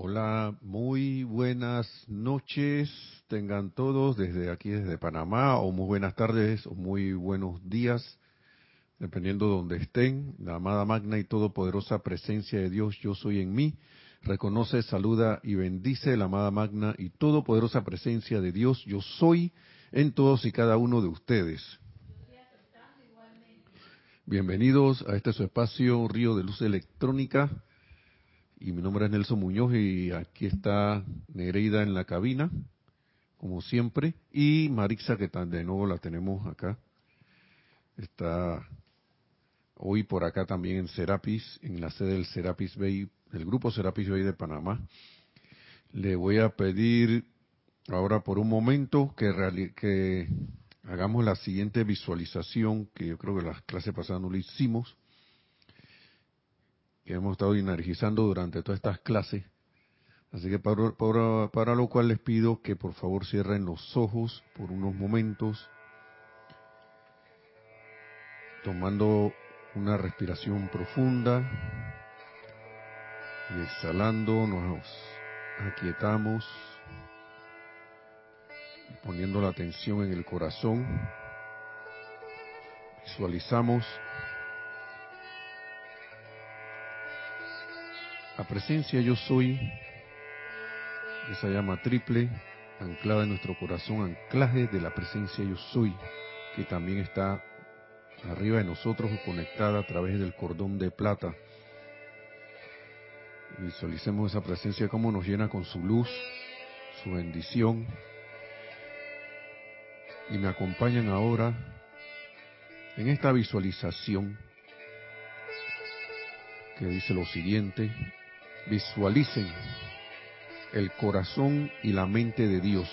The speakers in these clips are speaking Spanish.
Hola, muy buenas noches. Tengan todos desde aquí, desde Panamá, o muy buenas tardes, o muy buenos días, dependiendo de donde estén. La amada magna y todopoderosa presencia de Dios, yo soy en mí. Reconoce, saluda y bendice la amada magna y todopoderosa presencia de Dios, yo soy en todos y cada uno de ustedes. Bienvenidos a este su espacio Río de Luz Electrónica y mi nombre es Nelson Muñoz y aquí está Nereida en la cabina, como siempre, y Marixa que de nuevo la tenemos acá. Está hoy por acá también en Serapis, en la sede del Serapis Bay, del grupo Serapis Bay de Panamá. Le voy a pedir ahora por un momento que, que hagamos la siguiente visualización, que yo creo que la clase pasada no lo hicimos, que hemos estado energizando durante todas estas clases. Así que para, para, para, lo cual les pido que por favor cierren los ojos por unos momentos, tomando una respiración profunda y exhalando nos aquietamos poniendo la atención en el corazón, visualizamos la presencia yo soy, esa llama triple, anclada en nuestro corazón, anclaje de la presencia yo soy, que también está arriba de nosotros conectada a través del cordón de plata. Visualicemos esa presencia como nos llena con su luz, su bendición, y me acompañan ahora en esta visualización que dice lo siguiente, visualicen el corazón y la mente de Dios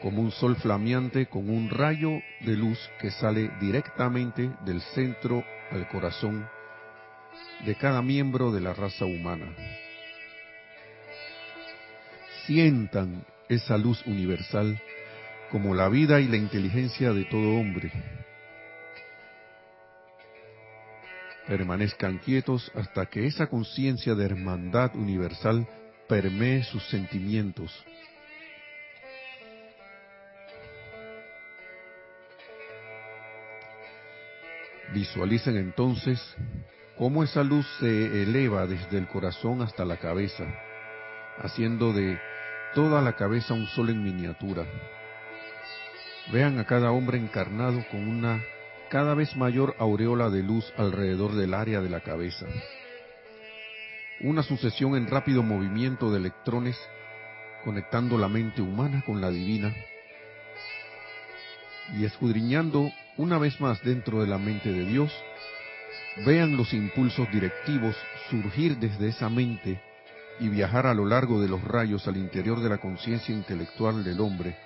como un sol flameante con un rayo de luz que sale directamente del centro al corazón de cada miembro de la raza humana. Sientan esa luz universal como la vida y la inteligencia de todo hombre. Permanezcan quietos hasta que esa conciencia de hermandad universal permee sus sentimientos. Visualicen entonces cómo esa luz se eleva desde el corazón hasta la cabeza, haciendo de toda la cabeza un sol en miniatura Vean a cada hombre encarnado con una cada vez mayor aureola de luz alrededor del área de la cabeza. Una sucesión en rápido movimiento de electrones conectando la mente humana con la divina y escudriñando una vez más dentro de la mente de Dios, vean los impulsos directivos surgir desde esa mente y viajar a lo largo de los rayos al interior de la conciencia intelectual del hombre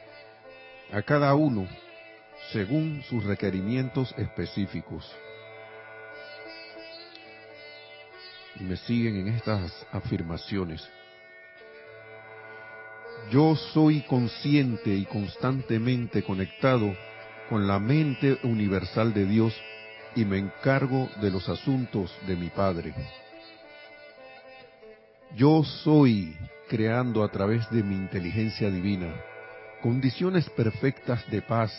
a cada uno según sus requerimientos específicos. Y me siguen en estas afirmaciones. Yo soy consciente y constantemente conectado con la mente universal de Dios y me encargo de los asuntos de mi Padre. Yo soy creando a través de mi inteligencia divina condiciones perfectas de paz,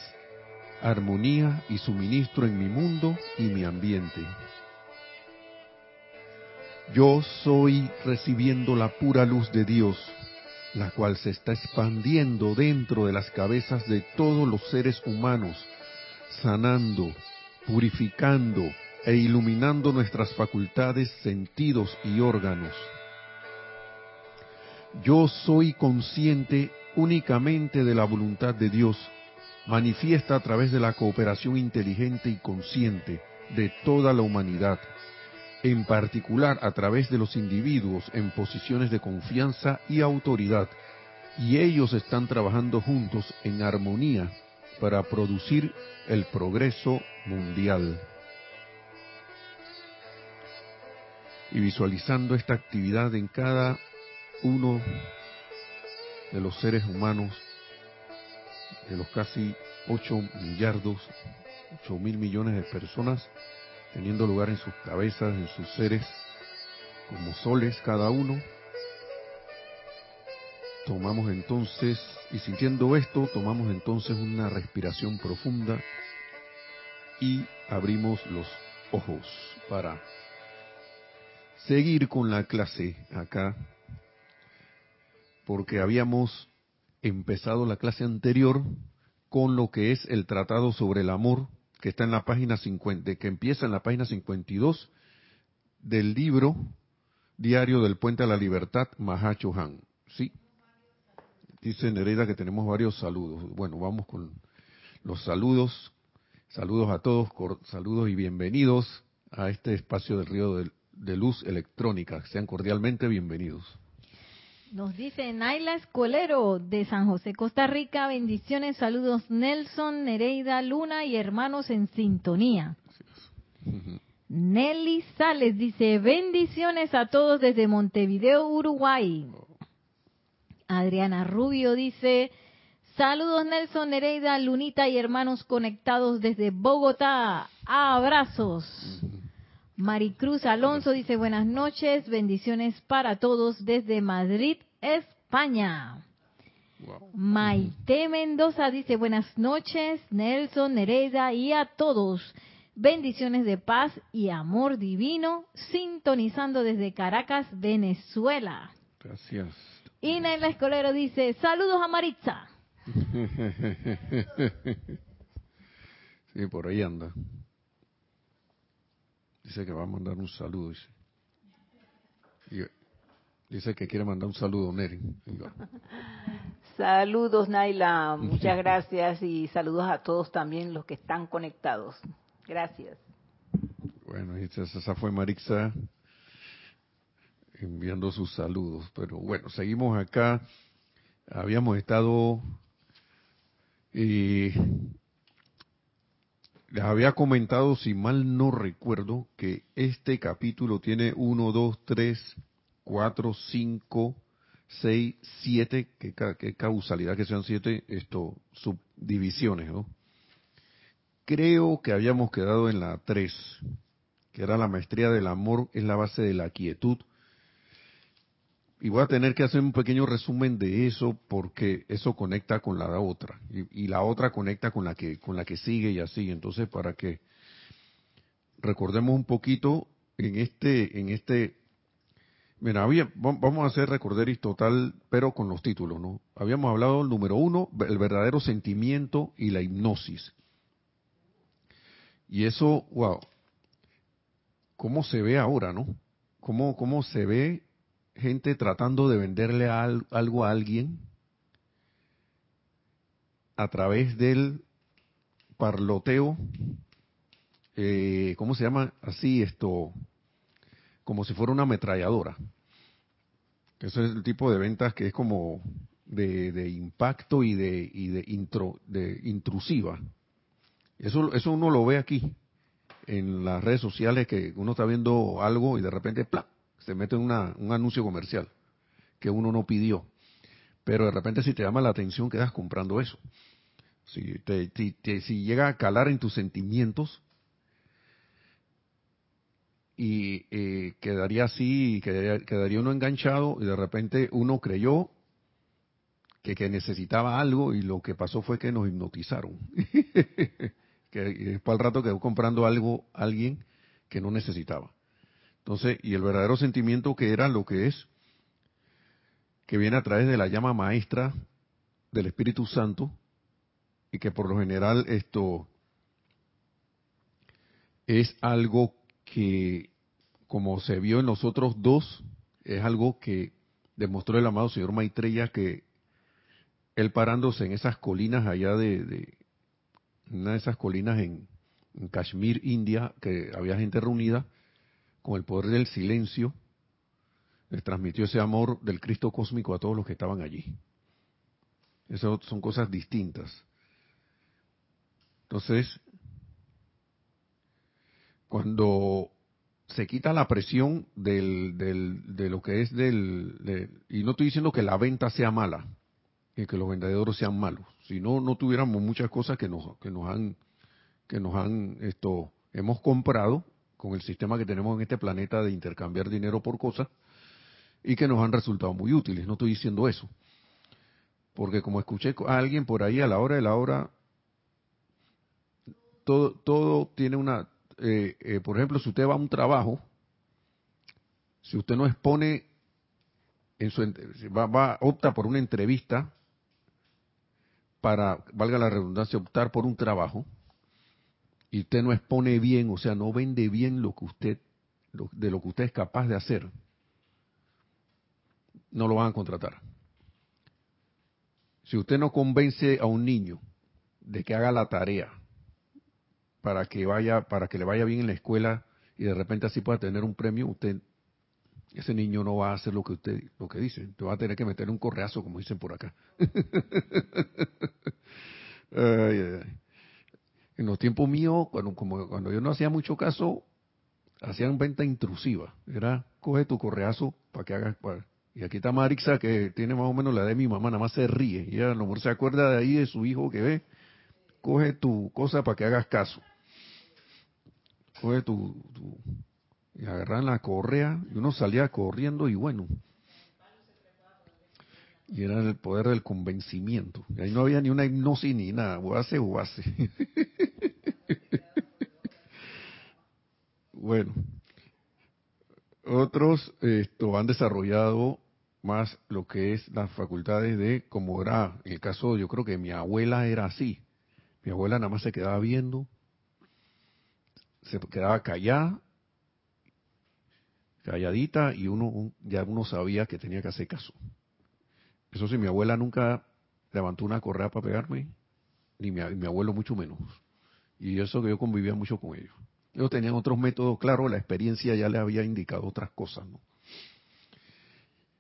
armonía y suministro en mi mundo y mi ambiente. Yo soy recibiendo la pura luz de Dios, la cual se está expandiendo dentro de las cabezas de todos los seres humanos, sanando, purificando e iluminando nuestras facultades, sentidos y órganos. Yo soy consciente únicamente de la voluntad de Dios, manifiesta a través de la cooperación inteligente y consciente de toda la humanidad, en particular a través de los individuos en posiciones de confianza y autoridad, y ellos están trabajando juntos en armonía para producir el progreso mundial. Y visualizando esta actividad en cada uno de los seres humanos, de los casi 8 millardos, 8 mil millones de personas, teniendo lugar en sus cabezas, en sus seres, como soles cada uno, tomamos entonces, y sintiendo esto, tomamos entonces una respiración profunda y abrimos los ojos para seguir con la clase acá, porque habíamos empezado la clase anterior con lo que es el tratado sobre el amor, que está en la página 50, que empieza en la página 52 del libro Diario del Puente a la Libertad, Mahacho Han. ¿Sí? Dice Nereida que tenemos varios saludos. Bueno, vamos con los saludos. Saludos a todos, saludos y bienvenidos a este espacio del río de, luz electrónica. Sean cordialmente bienvenidos. Nos dice Naila Escolero de San José, Costa Rica. Bendiciones, saludos Nelson, Nereida, Luna y hermanos en sintonía. Nelly Sales dice, bendiciones a todos desde Montevideo, Uruguay. Adriana Rubio dice, saludos Nelson, Nereida, Lunita y hermanos conectados desde Bogotá. Abrazos. Maricruz Alonso dice, buenas noches, bendiciones para todos desde Madrid, España. Maite Mendoza dice, buenas noches, Nelson, Nereida y a todos. Bendiciones de paz y amor divino, sintonizando desde Caracas, Venezuela. Gracias. Ina la Escolero dice, saludos a Maritza. sí, por ahí anda. Dice que va a mandar un saludo. Dice, dice que quiere mandar un saludo, Neri. Saludos, Naila. Muchas gracias y saludos a todos también los que están conectados. Gracias. Bueno, esa fue Marixa enviando sus saludos. Pero bueno, seguimos acá. Habíamos estado y les había comentado, si mal no recuerdo, que este capítulo tiene 1, 2, 3, 4, 5, 6, 7, qué causalidad que sean siete esto, subdivisiones, ¿no? Creo que habíamos quedado en la 3, que era la maestría del amor, es la base de la quietud, y voy a tener que hacer un pequeño resumen de eso porque eso conecta con la otra y, la otra conecta con la que con la que sigue y así. Entonces para que recordemos un poquito en este en este mira vamos a hacer y total pero con los títulos no habíamos hablado del número uno el verdadero sentimiento y la hipnosis. Y eso wow cómo se ve ahora no cómo cómo se ve gente tratando de venderle algo a alguien a través del parloteo, eh, ¿cómo se llama? Así esto, como si fuera una ametralladora. Eso es el tipo de ventas que es como de, impacto y de, y de, intro, de intrusiva. Eso, eso uno lo ve aquí, en las redes sociales, que uno está viendo algo y de repente, ¡plá! Se mete una, un anuncio comercial que uno no pidió. Pero de repente si te llama la atención quedas comprando eso. Si, te, si llega a calar en tus sentimientos y eh, quedaría así, quedaría, quedaría, uno enganchado y de repente uno creyó que, que necesitaba algo y lo que pasó fue que nos hipnotizaron. que después al rato quedó comprando algo alguien que no necesitaba. Entonces, y el verdadero sentimiento que era lo que es, que viene a través de la llama maestra del Espíritu Santo, y que por lo general esto es algo que, como se vio en los otros dos, es algo que demostró el amado señor Maitreya que él parándose en esas colinas allá de, de una de esas colinas en, en Kashmir, India, que había gente reunida, con el poder del silencio, les transmitió ese amor del Cristo cósmico a todos los que estaban allí. Esas son cosas distintas. Entonces, cuando se quita la presión del, del, de lo que es del, y no estoy diciendo que la venta sea mala, y que los vendedores sean malos, si no, no tuviéramos muchas cosas que nos, que nos han, que nos han, esto, hemos comprado con el sistema que tenemos en este planeta de intercambiar dinero por cosas y que nos han resultado muy útiles. No estoy diciendo eso. Porque como escuché a alguien por ahí a la hora de la hora, todo, todo tiene una, eh, eh, por ejemplo, si usted va a un trabajo, si usted no expone, en su, va, va, opta por una entrevista para, valga la redundancia, optar por un trabajo, y usted no expone bien, o sea, no vende bien lo que usted, de lo que usted es capaz de hacer, no lo van a contratar. Si usted no convence a un niño de que haga la tarea para que vaya, para que le vaya bien en la escuela y de repente así pueda tener un premio, usted, ese niño no va a hacer lo que usted, lo que dice. Te va a tener que meter un correazo, como dicen por acá. En los tiempos míos, cuando, como, cuando yo no hacía mucho caso, hacían venta intrusiva. Era, coge tu correazo para que hagas, y aquí está Marixa, que tiene más o menos la de mi mamá, nada más se ríe. Y a lo mejor se acuerda de ahí de su hijo que ve. Coge tu cosa para que hagas caso. Coge tu. y agarran la correa, y uno salía corriendo, y bueno. Y era el poder del convencimiento. Y ahí no había ni una hipnosis ni nada. O hace o hace. bueno. Otros esto, han desarrollado más lo que es las facultades de, como era el caso, yo creo que mi abuela era así. Mi abuela nada más se quedaba viendo, se quedaba callada, calladita, y uno ya uno sabía que tenía que hacer caso. Eso sí, mi abuela nunca levantó una correa para pegarme, ni mi, abuelo mucho menos. Y eso que yo convivía mucho con ellos. Ellos tenían otros métodos, claro, la experiencia ya les había indicado otras cosas.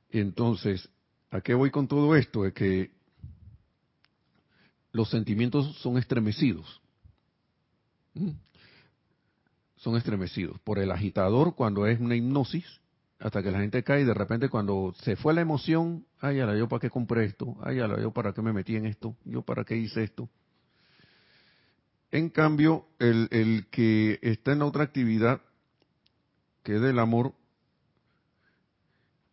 Entonces, ¿a qué voy con todo esto? Es que los sentimientos son estremecidos. ¿Mm? Son estremecidos por el agitador cuando es una hipnosis, hasta que la gente cae y de repente cuando se fue la emoción, ay, la yo para qué compré esto, ay, la yo para qué me metí en esto, yo para qué hice esto. En cambio, el, el que está en otra actividad, que es del amor,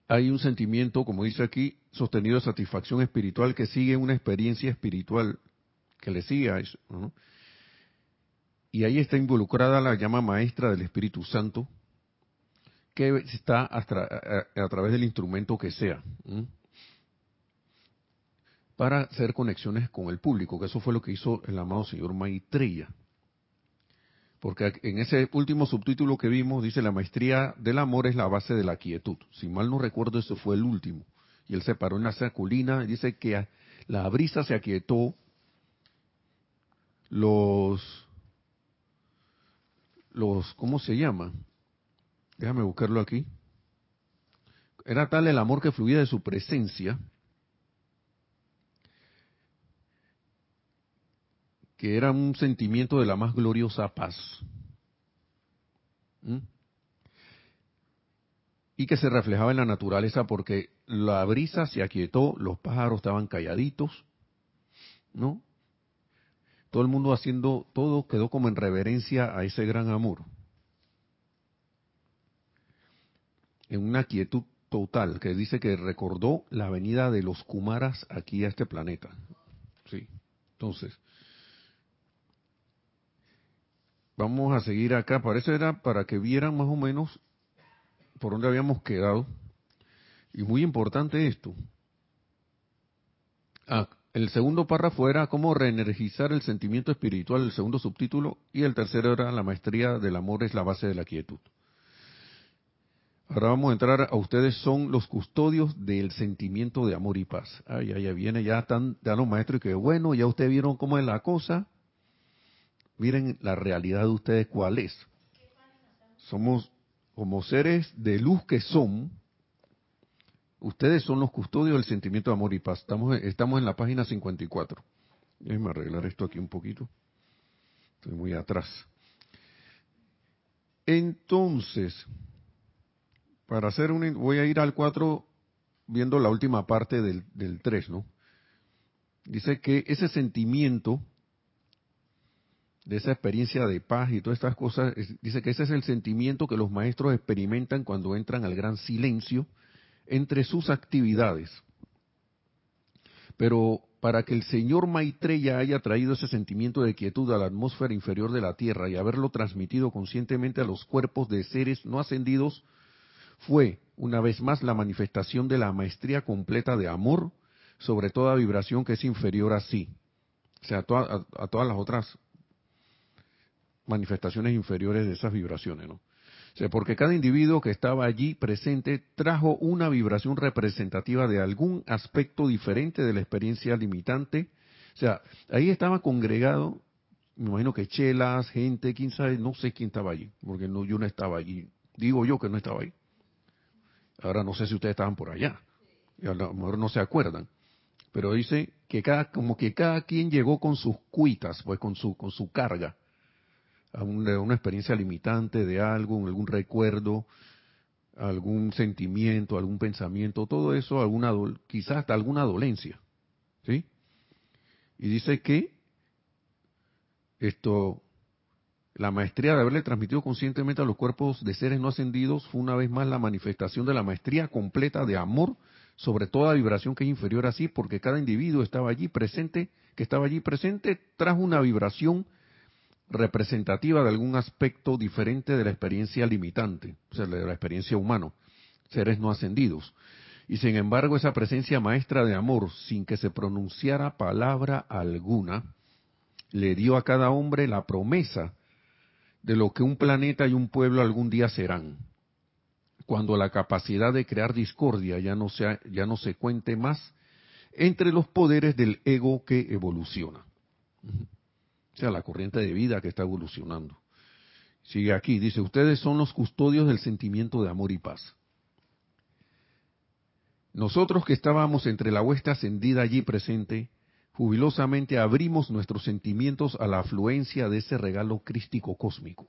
hay un sentimiento, como dice aquí, sostenido de satisfacción espiritual que sigue una experiencia espiritual que le sigue a eso. Y ahí está involucrada la llama maestra del Espíritu Santo, que está a, través del instrumento que sea, para hacer conexiones con el público, que eso fue lo que hizo el amado señor Maitreya. Porque en ese último subtítulo que vimos dice la maestría del amor es la base de la quietud. Si mal no recuerdo, eso fue el último. Y él se paró en la saculina y dice que la brisa se aquietó, los, los, ¿cómo se llama? Déjame buscarlo aquí. Era tal el amor que fluía de su presencia que era un sentimiento de la más gloriosa paz. ¿Mm? Y que se reflejaba en la naturaleza porque la brisa se aquietó, los pájaros estaban calladitos, ¿no? Todo el mundo haciendo, todo quedó como en reverencia a ese gran amor. En una quietud total, que dice que recordó la venida de los Kumaras aquí a este planeta. Sí. Entonces, Vamos a seguir acá. Parece era para que vieran más o menos por dónde habíamos quedado. Y muy importante esto. Ah, el segundo párrafo era cómo reenergizar el sentimiento espiritual, el segundo subtítulo, y el tercero era la maestría del amor es la base de la quietud. Ahora vamos a entrar a ustedes son los custodios del sentimiento de amor y paz. Ay, ay, viene ya están ya los maestros y que bueno, ya ustedes vieron cómo es la cosa. Miren la realidad de ustedes cuál es. Somos como seres de luz que son. Ustedes son los custodios del sentimiento de amor y paz. Estamos, estamos en la página 54. Déjenme arreglar esto aquí un poquito. Estoy muy atrás. Entonces, para hacer un... Voy a ir al 4 viendo la última parte del, del 3, ¿no? Dice que ese sentimiento de esa experiencia de paz y todas estas cosas, dice que ese es el sentimiento que los maestros experimentan cuando entran al gran silencio entre sus actividades. Pero para que el señor Maitreya haya traído ese sentimiento de quietud a la atmósfera inferior de la Tierra y haberlo transmitido conscientemente a los cuerpos de seres no ascendidos, fue, una vez más, la manifestación de la maestría completa de amor sobre toda vibración que es inferior a sí. O sea, a, a todas las otras manifestaciones inferiores de esas vibraciones, ¿no? O sea, porque cada individuo que estaba allí presente trajo una vibración representativa de algún aspecto diferente de la experiencia limitante. O sea, ahí estaba congregado, me imagino que chelas, gente, quién sabe, no sé quién estaba allí, porque no, yo no estaba allí. Digo yo que no estaba ahí. Ahora no sé si ustedes estaban por allá. Y a lo mejor no se acuerdan. Pero dice que cada, como que cada quien llegó con sus cuitas, pues con su, con su carga a una, experiencia limitante de algo, algún recuerdo, algún sentimiento, algún pensamiento, todo eso, alguna quizás hasta alguna dolencia, ¿sí? Y dice que esto, la maestría de haberle transmitido conscientemente a los cuerpos de seres no ascendidos fue una vez más la manifestación de la maestría completa de amor sobre toda vibración que es inferior a sí, porque cada individuo estaba allí presente, que estaba allí presente, trajo una vibración representativa de algún aspecto diferente de la experiencia limitante, o sea, de la experiencia humana, seres no ascendidos. Y sin embargo, esa presencia maestra de amor, sin que se pronunciara palabra alguna, le dio a cada hombre la promesa de lo que un planeta y un pueblo algún día serán, cuando la capacidad de crear discordia ya no, sea, ya no se cuente más entre los poderes del ego que evoluciona. O sea, la corriente de vida que está evolucionando. Sigue aquí, dice, ustedes son los custodios del sentimiento de amor y paz. Nosotros que estábamos entre la huesta ascendida allí presente, jubilosamente abrimos nuestros sentimientos a la afluencia de ese regalo crístico cósmico,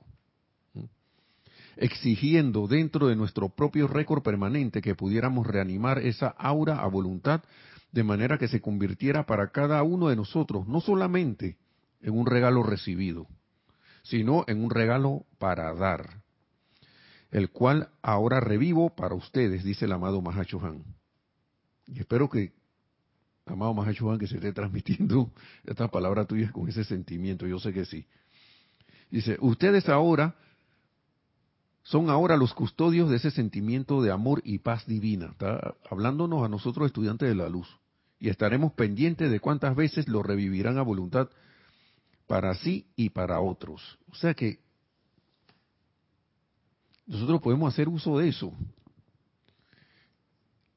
exigiendo dentro de nuestro propio récord permanente que pudiéramos reanimar esa aura a voluntad de manera que se convirtiera para cada uno de nosotros no solamente en un regalo recibido, sino en un regalo para dar, el cual ahora revivo para ustedes, dice el amado Mahachohan. Y espero que, amado Mahachohan, que se esté transmitiendo esta palabra tuya con ese sentimiento, yo sé que sí. Dice, ustedes ahora son ahora los custodios de ese sentimiento de amor y paz divina. Está hablándonos a nosotros estudiantes de la luz. Y estaremos pendientes de cuántas veces lo revivirán a voluntad para sí y para otros. O sea que nosotros podemos hacer uso de eso.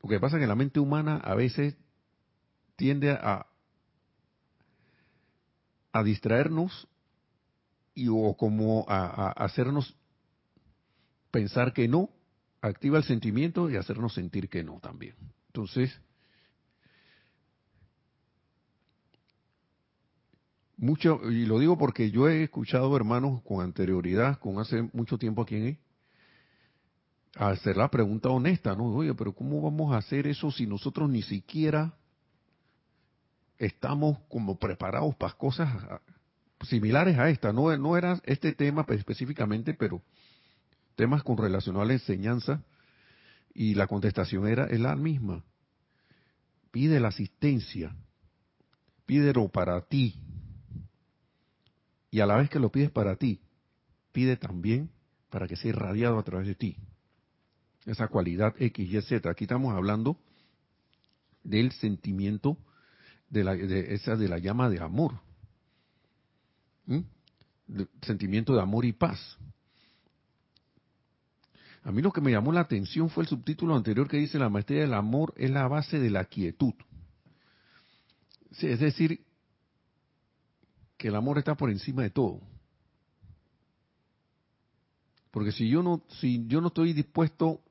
Lo que pasa es que la mente humana a veces tiende a, distraernos y o como a, a hacernos pensar que no, activa el sentimiento y hacernos sentir que no también. Entonces, mucho, y lo digo porque yo he escuchado hermanos con anterioridad, con hace mucho tiempo aquí en hacer la pregunta honesta, ¿no? Oye, pero ¿cómo vamos a hacer eso si nosotros ni siquiera estamos como preparados para cosas similares a esta? No, no era este tema específicamente, pero temas con relación a la enseñanza y la contestación era es la misma. Pide la asistencia, pídelo para ti, y a la vez que lo pides para ti, pide también para que sea irradiado a través de ti. Esa cualidad X, Y, Z. Aquí estamos hablando del sentimiento de, la, de esa de la llama de amor. sentimiento de amor y paz. A mí lo que me llamó la atención fue el subtítulo anterior que dice la maestría del amor es la base de la quietud. es decir, que el amor está por encima de todo. Porque si yo no, si yo no estoy dispuesto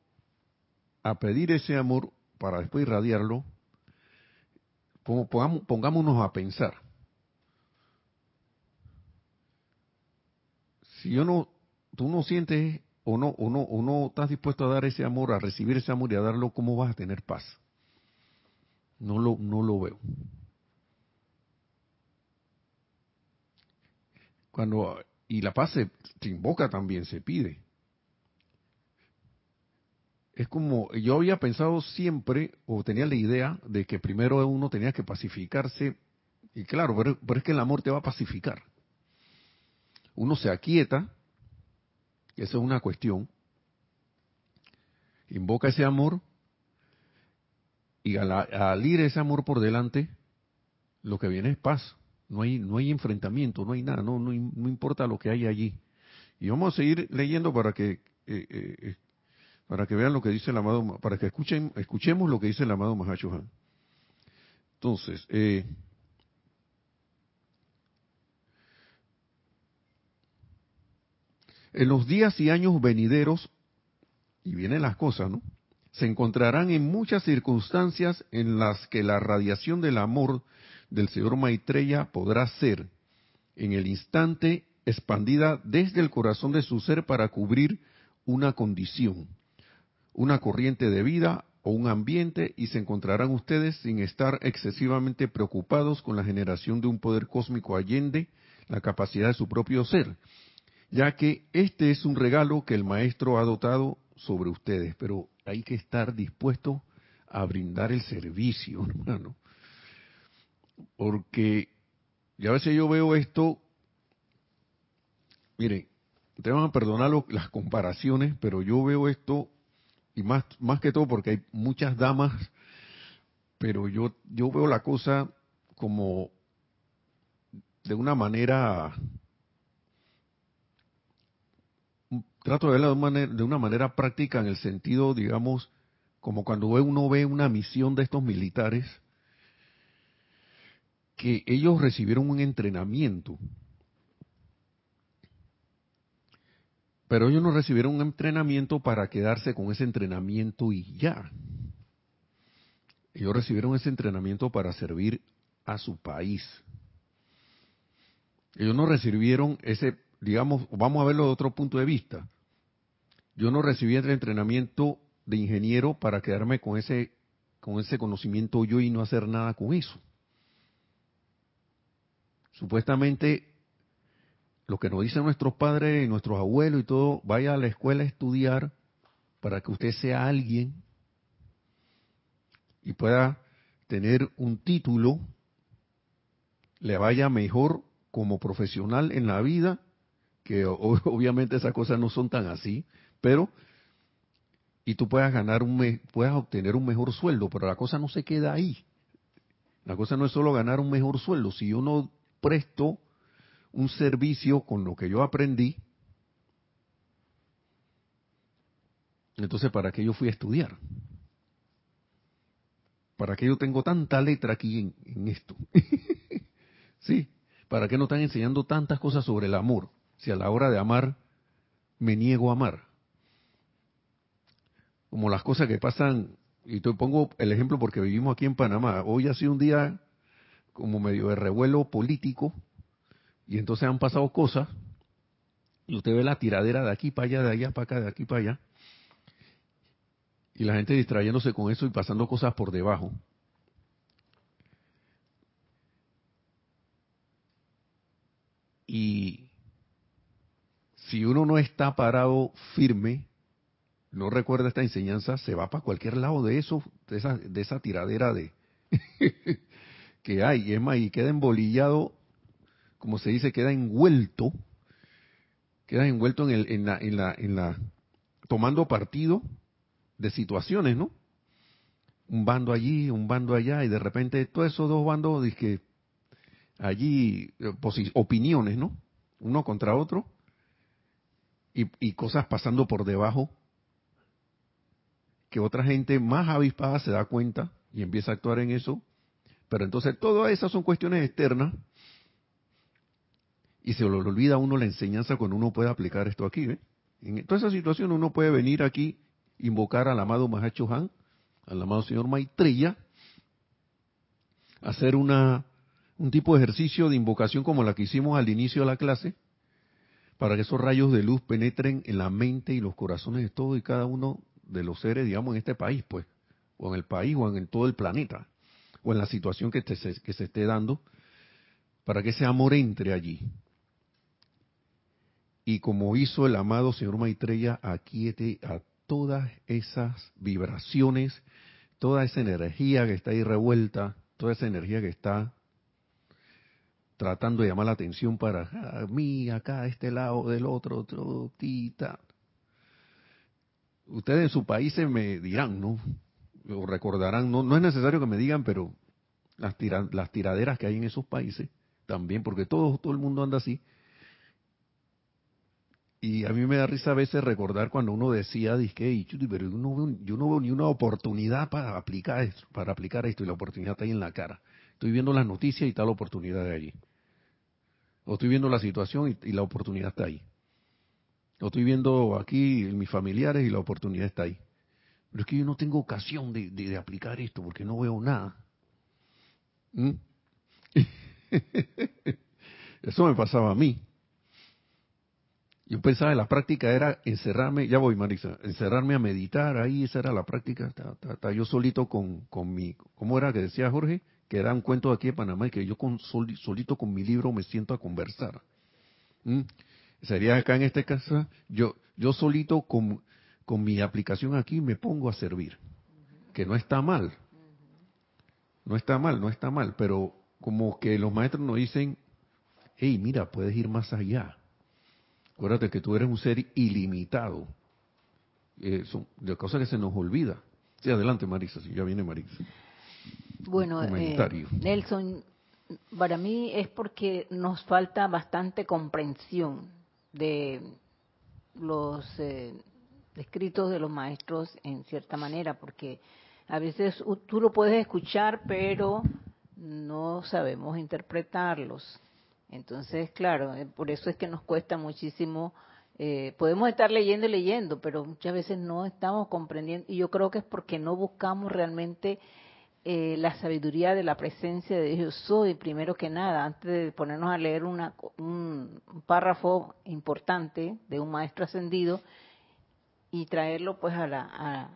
a pedir ese amor para después irradiarlo, pongámonos a pensar. Si yo no, tú no sientes o no, o no, o no estás dispuesto a dar ese amor, a recibir ese amor y a darlo, ¿cómo vas a tener paz? No lo, no lo veo. Cuando, y la paz se, invoca también, se pide. Es como, yo había pensado siempre, o tenía la idea, de que primero uno tenía que pacificarse, y claro, pero, es que el amor te va a pacificar. Uno se aquieta, esa es una cuestión, invoca ese amor, y al, ir ese amor por delante, lo que viene es paz. No hay, no hay enfrentamiento, no hay nada, no, no, importa lo que hay allí. Y vamos a seguir leyendo para que eh, eh, para que vean lo que dice el amado, para que escuchen, escuchemos lo que dice el amado Mahachohan. Entonces, eh, en los días y años venideros, y vienen las cosas, ¿no? Se encontrarán en muchas circunstancias en las que la radiación del amor del Señor Maitreya podrá ser, en el instante, expandida desde el corazón de su ser para cubrir una condición una corriente de vida o un ambiente y se encontrarán ustedes sin estar excesivamente preocupados con la generación de un poder cósmico allende la capacidad de su propio ser, ya que este es un regalo que el Maestro ha dotado sobre ustedes, pero hay que estar dispuesto a brindar el servicio, hermano. Porque ya a veces yo veo esto, mire, te van a perdonar las comparaciones, pero yo veo esto y más, más que todo porque hay muchas damas, pero yo, yo veo la cosa como de una manera, trato de verla de una, manera, de una manera práctica en el sentido, digamos, como cuando uno ve una misión de estos militares, que ellos recibieron un entrenamiento Pero ellos no recibieron un entrenamiento para quedarse con ese entrenamiento y ya. Ellos recibieron ese entrenamiento para servir a su país. Ellos no recibieron ese, digamos, vamos a verlo de otro punto de vista. Yo no recibí el entrenamiento de ingeniero para quedarme con ese, con ese conocimiento yo y no hacer nada con eso. Supuestamente lo que nos dicen nuestros padres y nuestros abuelos y todo, vaya a la escuela a estudiar para que usted sea alguien y pueda tener un título, le vaya mejor como profesional en la vida, que obviamente esas cosas no son tan así, pero y tú puedas ganar un puedas obtener un mejor sueldo, pero la cosa no se queda ahí. La cosa no es solo ganar un mejor sueldo, si yo no presto un servicio con lo que yo aprendí, entonces ¿para qué yo fui a estudiar? ¿Para qué yo tengo tanta letra aquí en, esto? sí, ¿para qué no están enseñando tantas cosas sobre el amor? Si a la hora de amar me niego a amar. Como las cosas que pasan, y te pongo el ejemplo porque vivimos aquí en Panamá. Hoy ha sido un día como medio de revuelo político y entonces han pasado cosas, y usted ve la tiradera de aquí para allá, de allá para acá, de aquí para allá, y la gente distrayéndose con eso y pasando cosas por debajo. Y si uno no está parado firme, no recuerda esta enseñanza, se va para cualquier lado de eso, de esa, de esa tiradera de que hay, y es más, y queda embolillado como se dice, queda envuelto, queda envuelto en, el, en, la, en, la, en la, tomando partido de situaciones, ¿no? Un bando allí, un bando allá, y de repente todos esos dos bandos, que allí, eh, opiniones, ¿no? Uno contra otro, y, y cosas pasando por debajo, que otra gente más avispada se da cuenta y empieza a actuar en eso, pero entonces todas esas son cuestiones externas y se le olvida uno la enseñanza cuando uno puede aplicar esto aquí. En toda esa situación uno puede venir aquí, invocar al amado Mahacho Han, al amado señor Maitreya, hacer una, un tipo de ejercicio de invocación como la que hicimos al inicio de la clase, para que esos rayos de luz penetren en la mente y los corazones de todos y cada uno de los seres, digamos, en este país, pues, o en el país, o en todo el planeta, o en la situación que se esté dando, para que ese amor entre allí y como hizo el amado señor Maitreya, aquiete a todas esas vibraciones, toda esa energía que está ahí revuelta, toda esa energía que está tratando de llamar la atención para ah, mí, acá, este lado, del otro, otro. Ustedes en su país me dirán, ¿no? O recordarán, no, no es necesario que me digan, pero las, las tiraderas que hay en esos países también, porque todo, todo el mundo anda así. Y a mí me da risa a veces recordar cuando uno decía, dije, pero yo no, veo, yo no veo ni una oportunidad para aplicar esto, para aplicar esto, y la oportunidad está ahí en la cara. Estoy viendo las noticias y está la oportunidad de allí. O estoy viendo la situación y, la oportunidad está ahí. O estoy viendo aquí mis familiares y la oportunidad está ahí. Pero es que yo no tengo ocasión de, aplicar esto porque no veo nada. ¿Mm? Eso me pasaba a mí. Yo pensaba que la práctica era encerrarme, ya voy Marisa, encerrarme a meditar, ahí esa era la práctica, yo solito con, con mi, ¿cómo era que decía Jorge? Que era un cuento aquí de Panamá y que yo con, solito con mi libro me siento a conversar. ¿Mm? Sería acá en este caso, yo, yo solito con, con mi aplicación aquí me pongo a servir, que no está mal, no está mal, no está mal, pero como que los maestros nos dicen, hey, mira, puedes ir más allá. Acuérdate que tú eres un ser ilimitado. Eh, son de cosas que se nos olvida. Sí, adelante, Marisa, si ya viene Marisa. Bueno, eh, Nelson, para mí es porque nos falta bastante comprensión de los eh, escritos de los maestros en cierta manera, porque a veces tú lo puedes escuchar, pero no sabemos interpretarlos. Entonces, claro, eh, por eso es que nos cuesta muchísimo. Eh, podemos estar leyendo y leyendo, pero muchas veces no estamos comprendiendo. Y yo creo que es porque no buscamos realmente eh, la sabiduría de la presencia de Dios. soy, primero que nada, antes de ponernos a leer una, un, párrafo importante de un maestro ascendido y traerlo pues a la,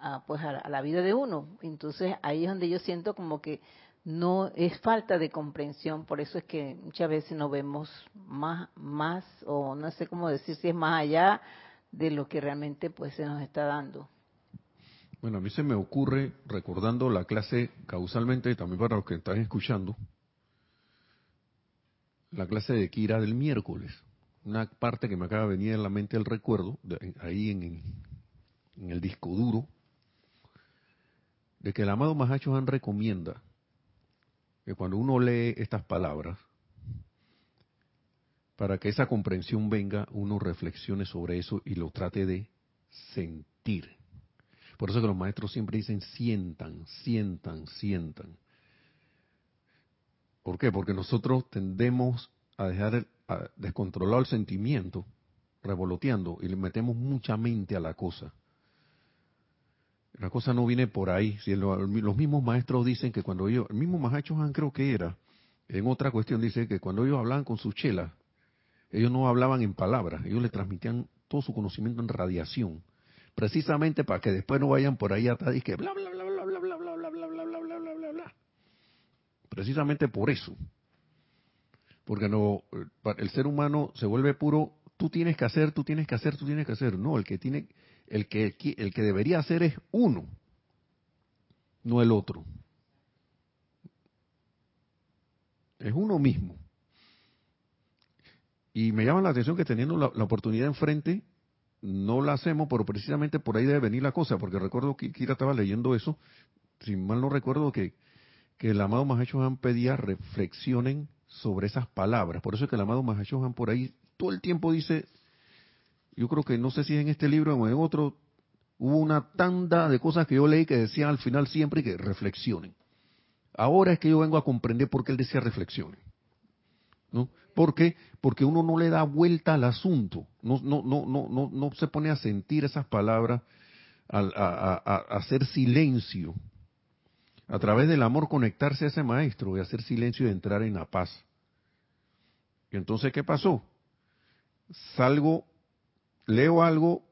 a, pues a la vida de uno. Entonces ahí es donde yo siento como que no es falta de comprensión, por eso es que muchas veces no vemos más, más, o no sé cómo decir si es más allá de lo que realmente pues se nos está dando. Bueno, a mí se me ocurre, recordando la clase causalmente, también para los que están escuchando, la clase de Kira del miércoles. Una parte que me acaba de venir en la mente el recuerdo, ahí en, en, el disco duro, de que el amado Mahacho Han recomienda que cuando uno lee estas palabras, para que esa comprensión venga, uno reflexione sobre eso y lo trate de sentir. Por eso que los maestros siempre dicen sientan, sientan, sientan. ¿Por qué? Porque nosotros tendemos a dejar a descontrolar el sentimiento, revoloteando, y le metemos mucha mente a la cosa. La cosa no viene por ahí. Si los mismos maestros dicen que cuando ellos, el mismo Mahacho Han creo que era, en otra cuestión dice que cuando ellos hablaban con sus chelas, ellos no hablaban en palabras, ellos le transmitían todo su conocimiento en radiación, precisamente para que después no vayan por ahí atrás y que bla bla bla bla bla bla bla bla bla bla bla bla bla bla bla Precisamente por eso. Porque no el ser humano se vuelve puro, tú tienes que hacer, tú tienes que hacer, tú tienes que hacer. No, el que tiene el que, el que debería hacer es uno, no el otro. Es uno mismo. Y me llama la atención que teniendo la, oportunidad enfrente, no la hacemos, pero precisamente por ahí debe venir la cosa, porque recuerdo que Kira estaba leyendo eso, si mal no recuerdo que, que el amado Han pedía reflexionen sobre esas palabras. Por eso es que el amado Han por ahí todo el tiempo dice, yo creo que no sé si en este libro o en otro, hubo una tanda de cosas que yo leí que decían al final siempre que reflexionen. Ahora es que yo vengo a comprender por qué él decía reflexionen. ¿No? ¿Por qué? Porque uno no le da vuelta al asunto, no, no, no, no, no, no se pone a sentir esas palabras, a, a, hacer silencio, a través del amor conectarse a ese maestro y hacer silencio y entrar en la paz. Y entonces, ¿qué pasó? Salgo leo algo,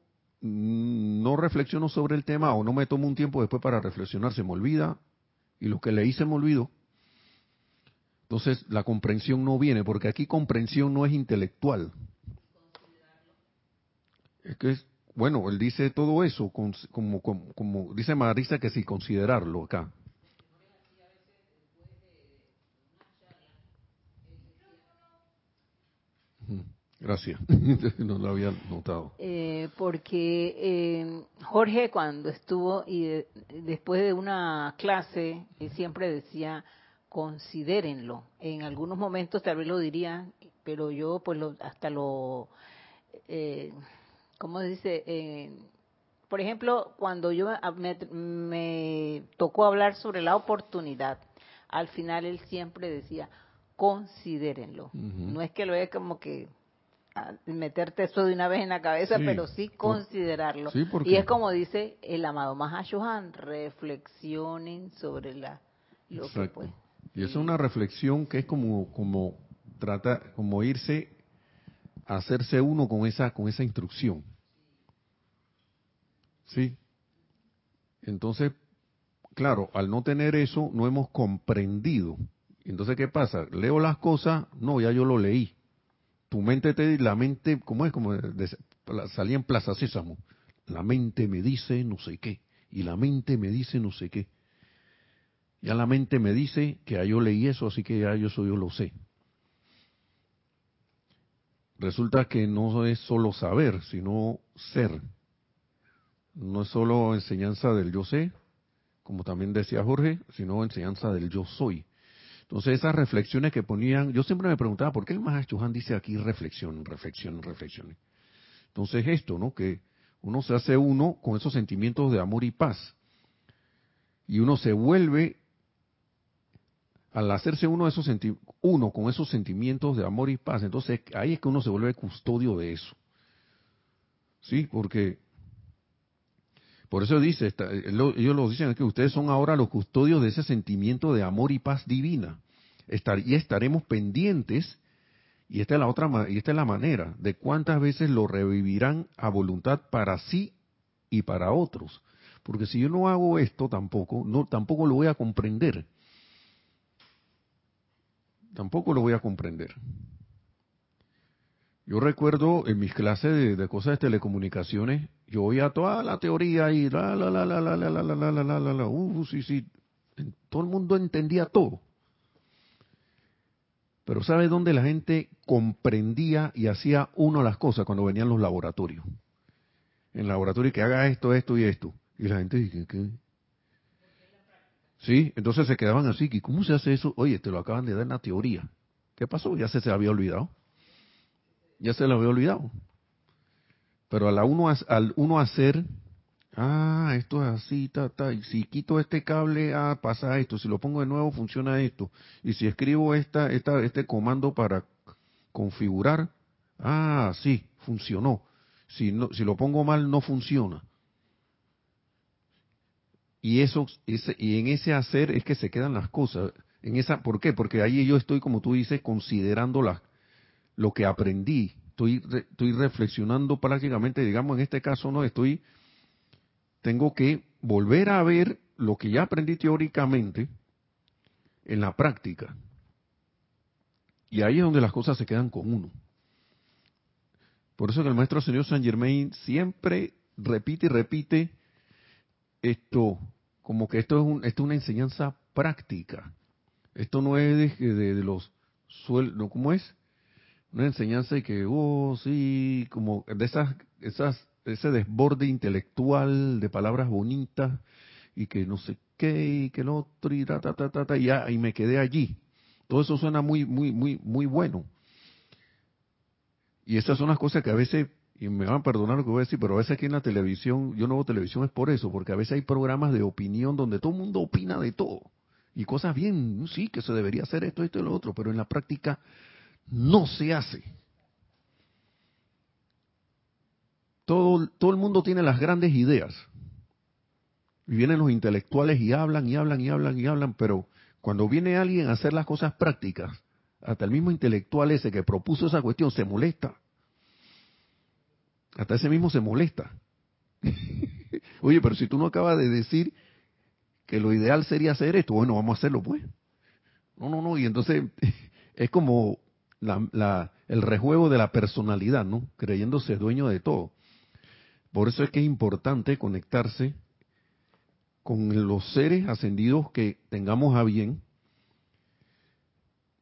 mm, no reflexiono sobre el tema o no me tomo un tiempo después para reflexionar, se me olvida y lo que leí se me olvidó. Entonces la comprensión no viene, porque aquí comprensión no es intelectual. Es que bueno, él dice todo eso, como, como, como dice Marisa, que si considerarlo acá. Gracias, no lo había notado. Eh, porque eh, Jorge cuando estuvo y después de una clase, siempre decía, considérenlo. En algunos momentos tal vez lo diría, pero yo pues hasta lo, eh, ¿cómo dice? Eh, por ejemplo, cuando yo me tocó hablar sobre la oportunidad, al final él siempre decía, considérenlo. No es que lo es como que meterte eso de una vez en la cabeza, pero sí considerarlo. y es como dice el amado Mahashohan, reflexionen sobre la, lo que pues. Y es una reflexión que es como, como trata, como irse a hacerse uno con esa, con esa instrucción. ¿Sí? Entonces, claro, al no tener eso, no hemos comprendido. Entonces, ¿qué pasa? Leo las cosas, no, ya yo lo leí tu mente te la mente, ¿cómo es? Como salía en Plaza Sésamo. La mente me dice no sé qué. Y la mente me dice no sé qué. Ya la mente me dice que ya yo leí eso, así que ya yo, soy, yo lo sé. Resulta que no es solo saber, sino ser. No es solo enseñanza del yo sé, como también decía Jorge, sino enseñanza del yo soy. Entonces esas reflexiones que ponían, yo siempre me preguntaba, ¿por qué el Mahachohan dice aquí reflexión, reflexión, reflexión? Entonces esto, ¿no? Que uno se hace uno con esos sentimientos de amor y paz. Y uno se vuelve, al hacerse uno, de esos uno con esos sentimientos de amor y paz, entonces ahí es que uno se vuelve custodio de eso. ¿Sí? Porque por eso dice, ellos lo dicen que ustedes son ahora los custodios de ese sentimiento de amor y paz divina. y estaremos pendientes, y esta es la otra, y esta es la manera, de cuántas veces lo revivirán a voluntad para sí y para otros. Porque si yo no hago esto tampoco, no, tampoco lo voy a comprender. Tampoco lo voy a comprender. Yo recuerdo en mis clases de, cosas de telecomunicaciones, yo oía toda la teoría y la la la la la la la la la la la la uh, sí sí todo el mundo entendía todo pero sabe dónde la gente comprendía y hacía uno las cosas cuando venían los laboratorios en el laboratorio que haga esto esto y esto y la gente dice ¿qué? sí entonces se quedaban así ¿y cómo se hace eso? oye te lo acaban de dar en la teoría ¿qué pasó? ya se, se había olvidado ya se lo había olvidado. Pero al uno, al uno hacer, ah, esto es así, ta, ta, y si quito este cable, ah, pasa esto, si lo pongo de nuevo, funciona esto, y si escribo esta, esta, este comando para configurar, ah, sí, funcionó. Si, no, si lo pongo mal, no funciona. Y eso, ese, y en ese hacer es que se quedan las cosas. En esa, ¿por qué? Porque ahí yo estoy, como tú dices, considerando las, lo que aprendí. Estoy, estoy reflexionando prácticamente, digamos, en este caso no estoy, tengo que volver a ver lo que ya aprendí teóricamente en la práctica. Y ahí es donde las cosas se quedan con uno. Por eso que el maestro señor Saint Germain siempre repite y repite esto, como que esto es, un, esto es una enseñanza práctica. Esto no es de, de, los sueldos, ¿cómo es? Una enseñanza y que, oh, sí, como de esas, esas, ese desborde intelectual de palabras bonitas y que no sé qué y que otro y ta, ta, ta, ta, y, ya, y me quedé allí. Todo eso suena muy, muy, muy, muy bueno. Y esas son las cosas que a veces, y me van a perdonar lo que voy a decir, pero a veces aquí en la televisión, yo no veo televisión es por eso, porque a veces hay programas de opinión donde todo el mundo opina de todo. Y cosas bien, sí, que se debería hacer esto, esto y lo otro, pero en la práctica no se hace. Todo, todo el mundo tiene las grandes ideas. Y vienen los intelectuales y hablan y hablan y hablan y hablan, pero cuando viene alguien a hacer las cosas prácticas, hasta el mismo intelectual ese que propuso esa cuestión se molesta. Hasta ese mismo se molesta. Oye, pero si tú no acabas de decir que lo ideal sería hacer esto, bueno, vamos a hacerlo pues. No, no, no, y entonces es como la, el rejuego de la personalidad, ¿no? Creyéndose dueño de todo. Por eso es que es importante conectarse con los seres ascendidos que tengamos a bien,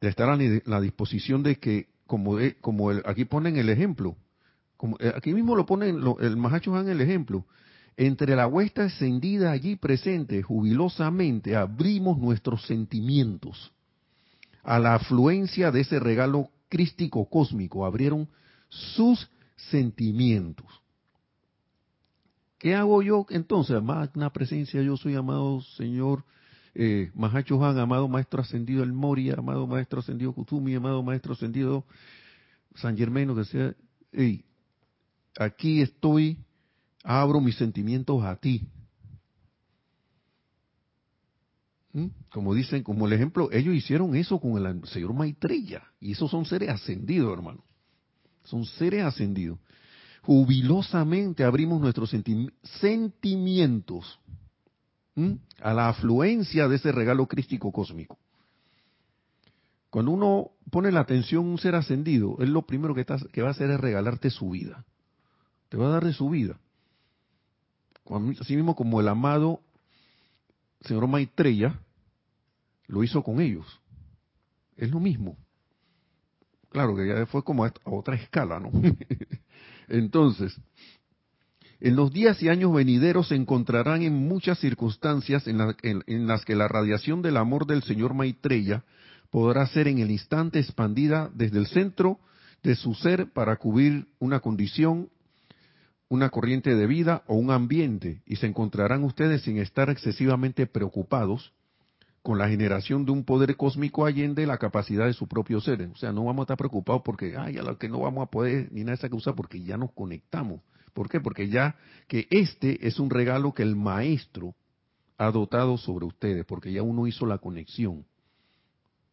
de estar a la disposición de que, como, como aquí ponen el ejemplo, como eh, aquí mismo lo ponen el Mahacho el ejemplo, entre la huesta encendida allí presente, jubilosamente abrimos nuestros sentimientos a la afluencia de ese regalo crístico cósmico, abrieron sus sentimientos. ¿Qué hago yo entonces? Magna presencia, yo soy amado Señor eh, Mahacho Han, amado Maestro Ascendido El Moria, amado Maestro Ascendido Kutumi, amado Maestro Ascendido San Germano, que sea, aquí estoy abro mis sentimientos a ti. Como dicen, como el ejemplo, ellos hicieron eso con el señor Maitreya, y esos son seres ascendidos, hermano. Son seres ascendidos. Jubilosamente abrimos nuestros sentimientos a la afluencia de ese regalo crístico cósmico. Cuando uno pone la atención a un ser ascendido, él lo primero que, que va a hacer es regalarte su vida. Te va a dar de su vida así mismo como el amado señor Maitreya lo hizo con ellos. Es lo mismo. Claro que ya fue como a otra escala, ¿no? Entonces, en los días y años venideros se encontrarán en muchas circunstancias en, las que la radiación del amor del señor Maitreya podrá ser en el instante expandida desde el centro de su ser para cubrir una condición una corriente de vida o un ambiente y se encontrarán ustedes sin estar excesivamente preocupados con la generación de un poder cósmico allende la capacidad de su propio ser. O sea, no vamos a estar preocupados porque, ay, a lo que no vamos a poder ni nada de esa cosa porque ya nos conectamos. ¿Por qué? Porque ya que este es un regalo que el maestro ha dotado sobre ustedes, porque ya uno hizo la conexión,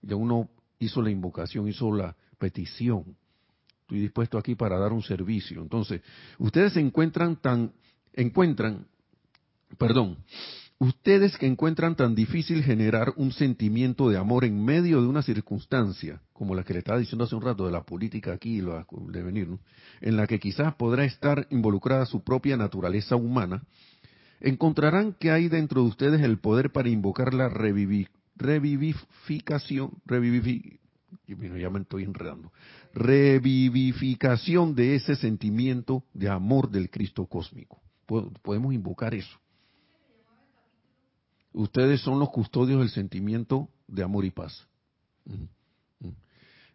ya uno hizo la invocación, hizo la petición estoy dispuesto aquí para dar un servicio. Entonces, ustedes se encuentran tan, encuentran, perdón, ustedes que encuentran tan difícil generar un sentimiento de amor en medio de una circunstancia, como la que le estaba diciendo hace un rato de la política aquí, de venir, en la que quizás podrá estar involucrada su propia naturaleza humana, encontrarán que hay dentro de ustedes el poder para invocar la revivificación ya me estoy enredando, revivificación de ese sentimiento de amor del Cristo cósmico. Podemos invocar eso. Ustedes son los custodios del sentimiento de amor y paz.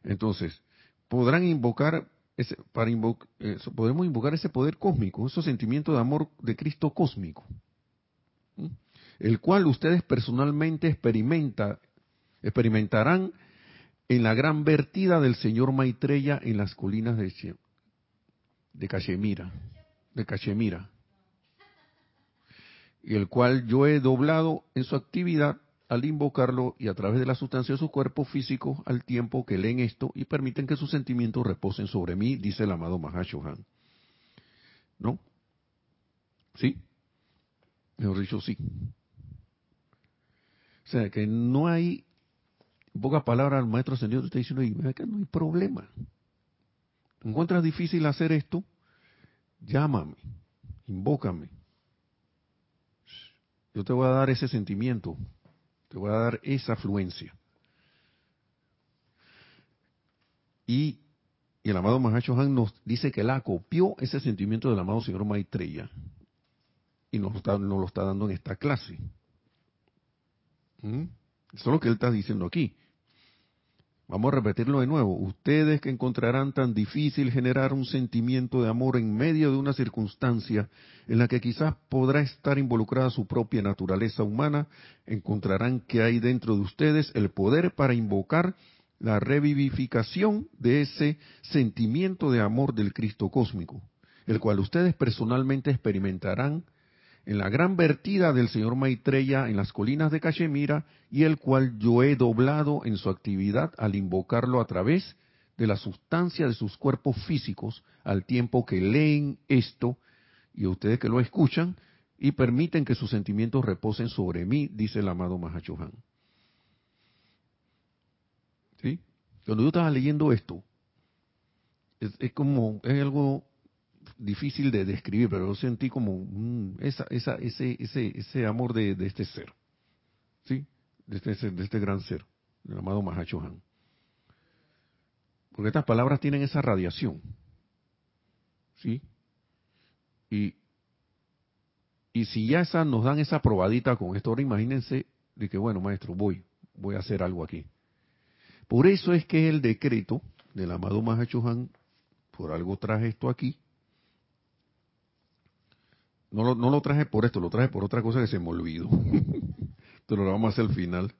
Entonces, podrán invocar ese, para podemos invocar ese poder cósmico, ese sentimiento de amor de Cristo cósmico, el cual ustedes personalmente experimenta, experimentarán en la gran vertida del señor Maitreya en las colinas de, de Cachemira, de Cachemira, y el cual yo he doblado en su actividad al invocarlo y a través de la sustancia de su cuerpo físico al tiempo que leen esto y permiten que sus sentimientos reposen sobre mí, dice el amado Mahashohan. ¿No? ¿Sí? Mejor dicho, sí. O sea, que no hay en pocas palabras, el maestro ascendido te está diciendo, y acá no hay problema. ¿Encuentras difícil hacer esto? Llámame, invócame. Yo te voy a dar ese sentimiento, te voy a dar esa afluencia. Y, el amado Mahacho Han nos dice que él acopió ese sentimiento del amado señor Maitreya y nos, nos lo está dando en esta clase. ¿Mm? Eso es lo que él está diciendo aquí. Vamos a repetirlo de nuevo. Ustedes que encontrarán tan difícil generar un sentimiento de amor en medio de una circunstancia en la que quizás podrá estar involucrada su propia naturaleza humana, encontrarán que hay dentro de ustedes el poder para invocar la revivificación de ese sentimiento de amor del Cristo cósmico, el cual ustedes personalmente experimentarán en la gran vertida del señor Maitreya en las colinas de Cachemira y el cual yo he doblado en su actividad al invocarlo a través de la sustancia de sus cuerpos físicos al tiempo que leen esto y ustedes que lo escuchan y permiten que sus sentimientos reposen sobre mí, dice el amado Mahachohan. ¿Sí? Cuando yo estaba leyendo esto, es, es como, es algo difícil de describir, pero yo sentí como esa, esa, ese, ese, ese amor de, este ser, ¿sí? De este, de este gran ser, el amado Mahachohan. Porque estas palabras tienen esa radiación, ¿sí? Y, y si ya esa, nos dan esa probadita con esto, ahora imagínense de que, bueno, maestro, voy, voy a hacer algo aquí. Por eso es que el decreto del amado Mahachohan, por algo traje esto aquí. No lo, no lo traje por esto, lo traje por otra cosa que se me olvidó. Pero lo vamos a hacer al final.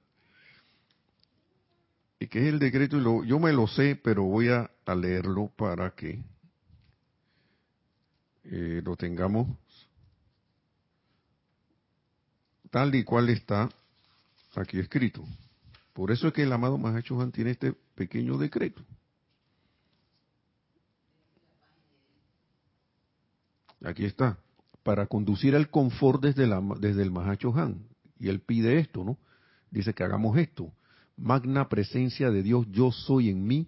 Y que es el decreto, y lo, yo me lo sé, pero voy a, leerlo para que eh, lo tengamos tal y cual está aquí escrito. Por eso es que el amado Mahacho Juan tiene este pequeño decreto. Aquí está. Para conducir el confort desde, la, desde el Mahacho Han. Y él pide esto, ¿no? Dice que hagamos esto. Magna presencia de Dios, yo soy en mí.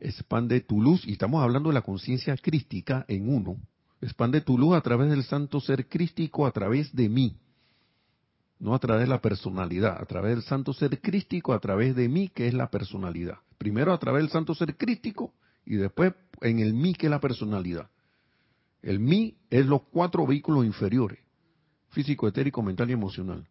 Expande tu luz. Y estamos hablando de la conciencia crística en uno. Expande tu luz a través del santo ser crístico, a través de mí no a través de la personalidad, a través del santo ser crístico, a través de mí, que es la personalidad. Primero a través del santo ser crístico y después en el mí, que es la personalidad. El mí es los cuatro vehículos inferiores, físico, etérico, mental y emocional.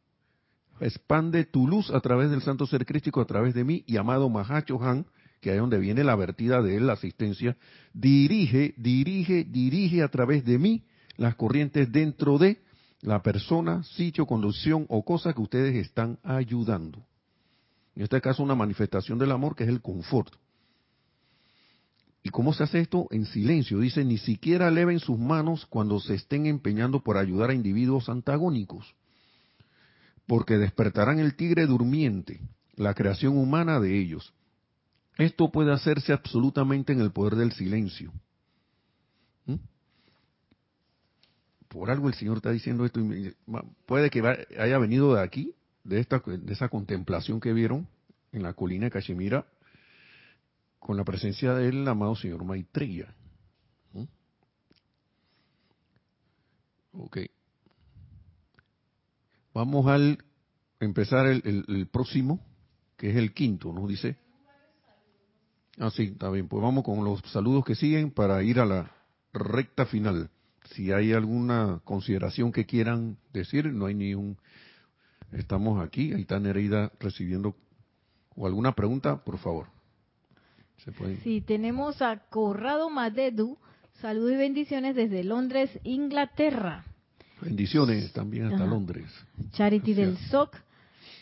Expande tu luz a través del santo ser crístico, a través de mí, y amado Mahacho Han, que es donde viene la vertida de él, la asistencia, dirige, dirige, dirige a través de mí las corrientes dentro de la persona, sitio, conducción o cosa que ustedes están ayudando. En este caso, una manifestación del amor que es el confort. ¿Y cómo se hace esto? En silencio. Dice, ni siquiera eleven sus manos cuando se estén empeñando por ayudar a individuos antagónicos, porque despertarán el tigre durmiente, la creación humana de ellos. Esto puede hacerse absolutamente en el poder del silencio. por algo el Señor está diciendo esto. Y puede que haya venido de aquí, de, esta, de esa contemplación que vieron en la colina de Cachemira, con la presencia del amado Señor Maitreya. ¿Mm? Ok. Vamos al empezar el, el, próximo, que es el quinto, nos dice. Ah, sí, está bien. Pues vamos con los saludos que siguen para ir a la recta final si hay alguna consideración que quieran decir, no hay ni un... Estamos aquí, ahí está Nereida recibiendo... ¿O alguna pregunta? Por favor. ¿Se Sí, tenemos a Corrado Madedu. Saludos y bendiciones desde Londres, Inglaterra. Bendiciones también hasta Londres. Charity del SOC.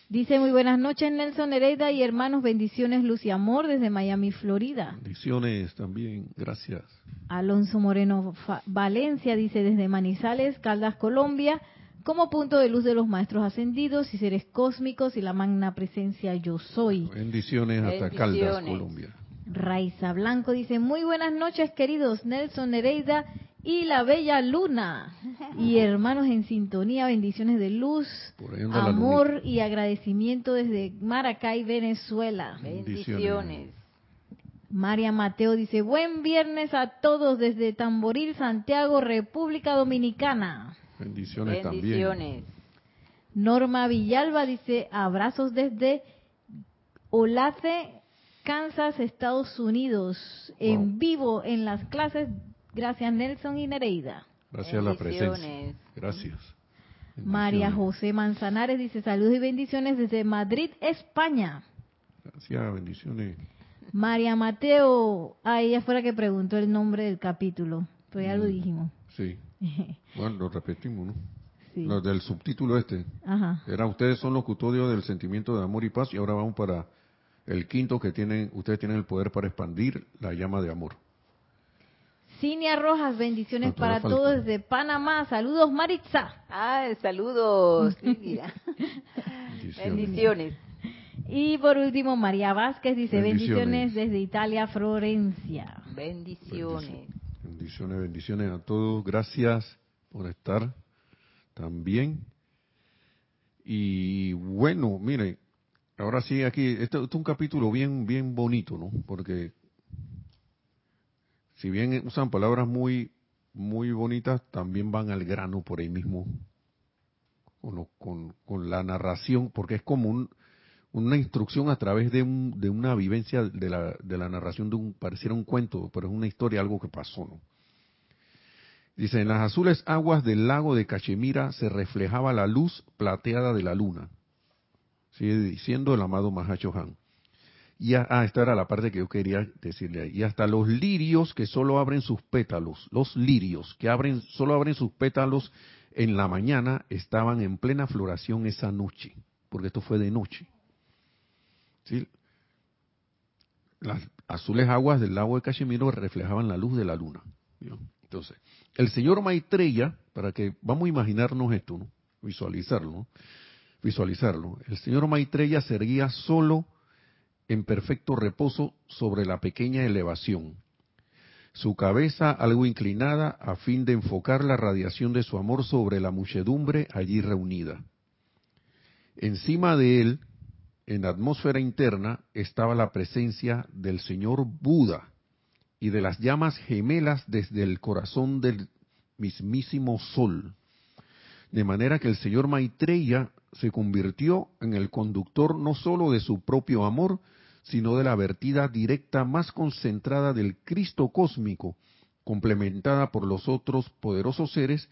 Dice muy buenas noches Nelson Nereida y hermanos, bendiciones luz y amor desde Miami, Florida. Bendiciones también, gracias. Alonso Moreno Valencia dice desde Manizales, Caldas, Colombia, como punto de luz de los maestros ascendidos y seres cósmicos y la magna presencia yo soy. Bendiciones hasta Caldas, Colombia. Raiza Blanco dice, muy buenas noches queridos Nelson Nereida y la bella luna. Y hermanos en sintonía, bendiciones de luz, amor y agradecimiento desde Maracay, Venezuela. Bendiciones. María Mateo dice, buen viernes a todos desde Tamboril, Santiago, República Dominicana. Bendiciones, Bendiciones. también. Norma Villalba dice, abrazos desde Olace, Kansas, Estados Unidos, en vivo en las clases Gracias Nelson y Nereida. Gracias a la presencia. Gracias. María José Manzanares dice saludos y bendiciones desde Madrid, España. Gracias, bendiciones. María Mateo, ah, ella fue la que preguntó el nombre del capítulo, pero ya lo mm, dijimos. Sí. bueno, lo repetimos, ¿no? Sí. Lo del subtítulo este. Ajá. Era ustedes son los custodios del sentimiento de amor y paz y ahora vamos para el quinto que tienen, ustedes tienen el poder para expandir la llama de amor. Cinia Rojas, bendiciones para todos desde Panamá. Saludos, Maritza. Ah, saludos, bendiciones. Y por último, María Vázquez dice bendiciones, desde Italia, Florencia. Bendiciones. Bendiciones, bendiciones a todos. Gracias por estar también. Y bueno, mire, ahora sí aquí, este, este, es un capítulo bien, bien bonito, ¿no? Porque si bien usan palabras muy muy bonitas también van al grano por ahí mismo, con, con, la narración, porque es como una instrucción a través de, un, de una vivencia de la, de la narración de un, pareciera un cuento, pero es una historia, algo que pasó, ¿no? Dice, en las azules aguas del lago de Cachemira se reflejaba la luz plateada de la luna. Sigue diciendo el amado Mahacho Han. Y ah, esta era la parte que yo quería decirle. Y hasta los lirios que solo abren sus pétalos, los lirios que abren, solo abren sus pétalos en la mañana, estaban en plena floración esa noche, porque esto fue de noche. ¿Sí? Las azules aguas del lago de Cachemiro reflejaban la luz de la luna. Entonces, el señor Maitreya, para que vamos a imaginarnos esto, ¿no? visualizarlo, visualizarlo. El señor Maitreya seguía solo en perfecto reposo sobre la pequeña elevación, su cabeza algo inclinada a fin de enfocar la radiación de su amor sobre la muchedumbre allí reunida. Encima de él, en la atmósfera interna, estaba la presencia del señor Buda y de las llamas gemelas desde el corazón del mismísimo sol. De manera que el señor Maitreya se convirtió en el conductor no sólo de su propio amor, sino de la vertida directa más concentrada del Cristo cósmico, complementada por los otros poderosos seres,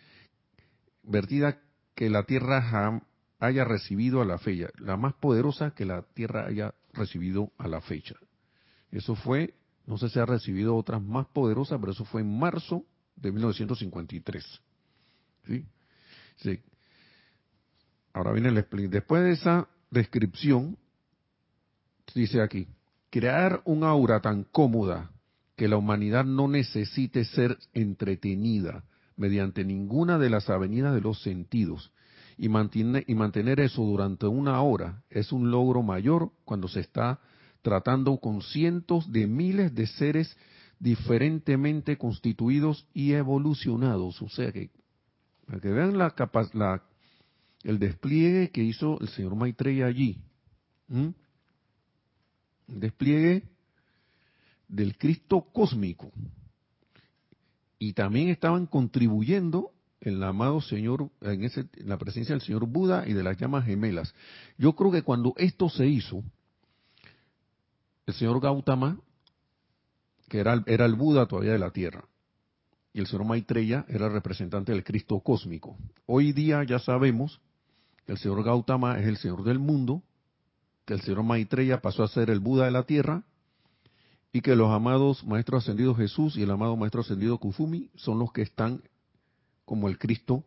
vertida que la Tierra haya recibido a la fecha, la más poderosa que la Tierra haya recibido a la fecha. Eso fue, no sé si ha recibido otras más poderosas, pero eso fue en marzo de 1953. ¿Sí? sí. Ahora viene el explico. Después de esa descripción, dice aquí, crear un aura tan cómoda que la humanidad no necesite ser entretenida mediante ninguna de las avenidas de los sentidos y mantener, eso durante una hora es un logro mayor cuando se está tratando con cientos de miles de seres diferentemente constituidos y evolucionados. O sea que, para que vean la, la el despliegue que hizo el señor Maitreya allí despliegue del Cristo cósmico. Y también estaban contribuyendo en el amado Señor, en, ese, la presencia del Señor Buda y de las llamas gemelas. Yo creo que cuando esto se hizo, el Señor Gautama, que era, era el Buda todavía de la Tierra, y el Señor Maitreya era el representante del Cristo cósmico. Hoy día ya sabemos que el Señor Gautama es el Señor del mundo que el señor Maitreya pasó a ser el Buda de la tierra y que los amados Maestros Ascendidos Jesús y el amado Maestro Ascendido Kufumi son los que están como el Cristo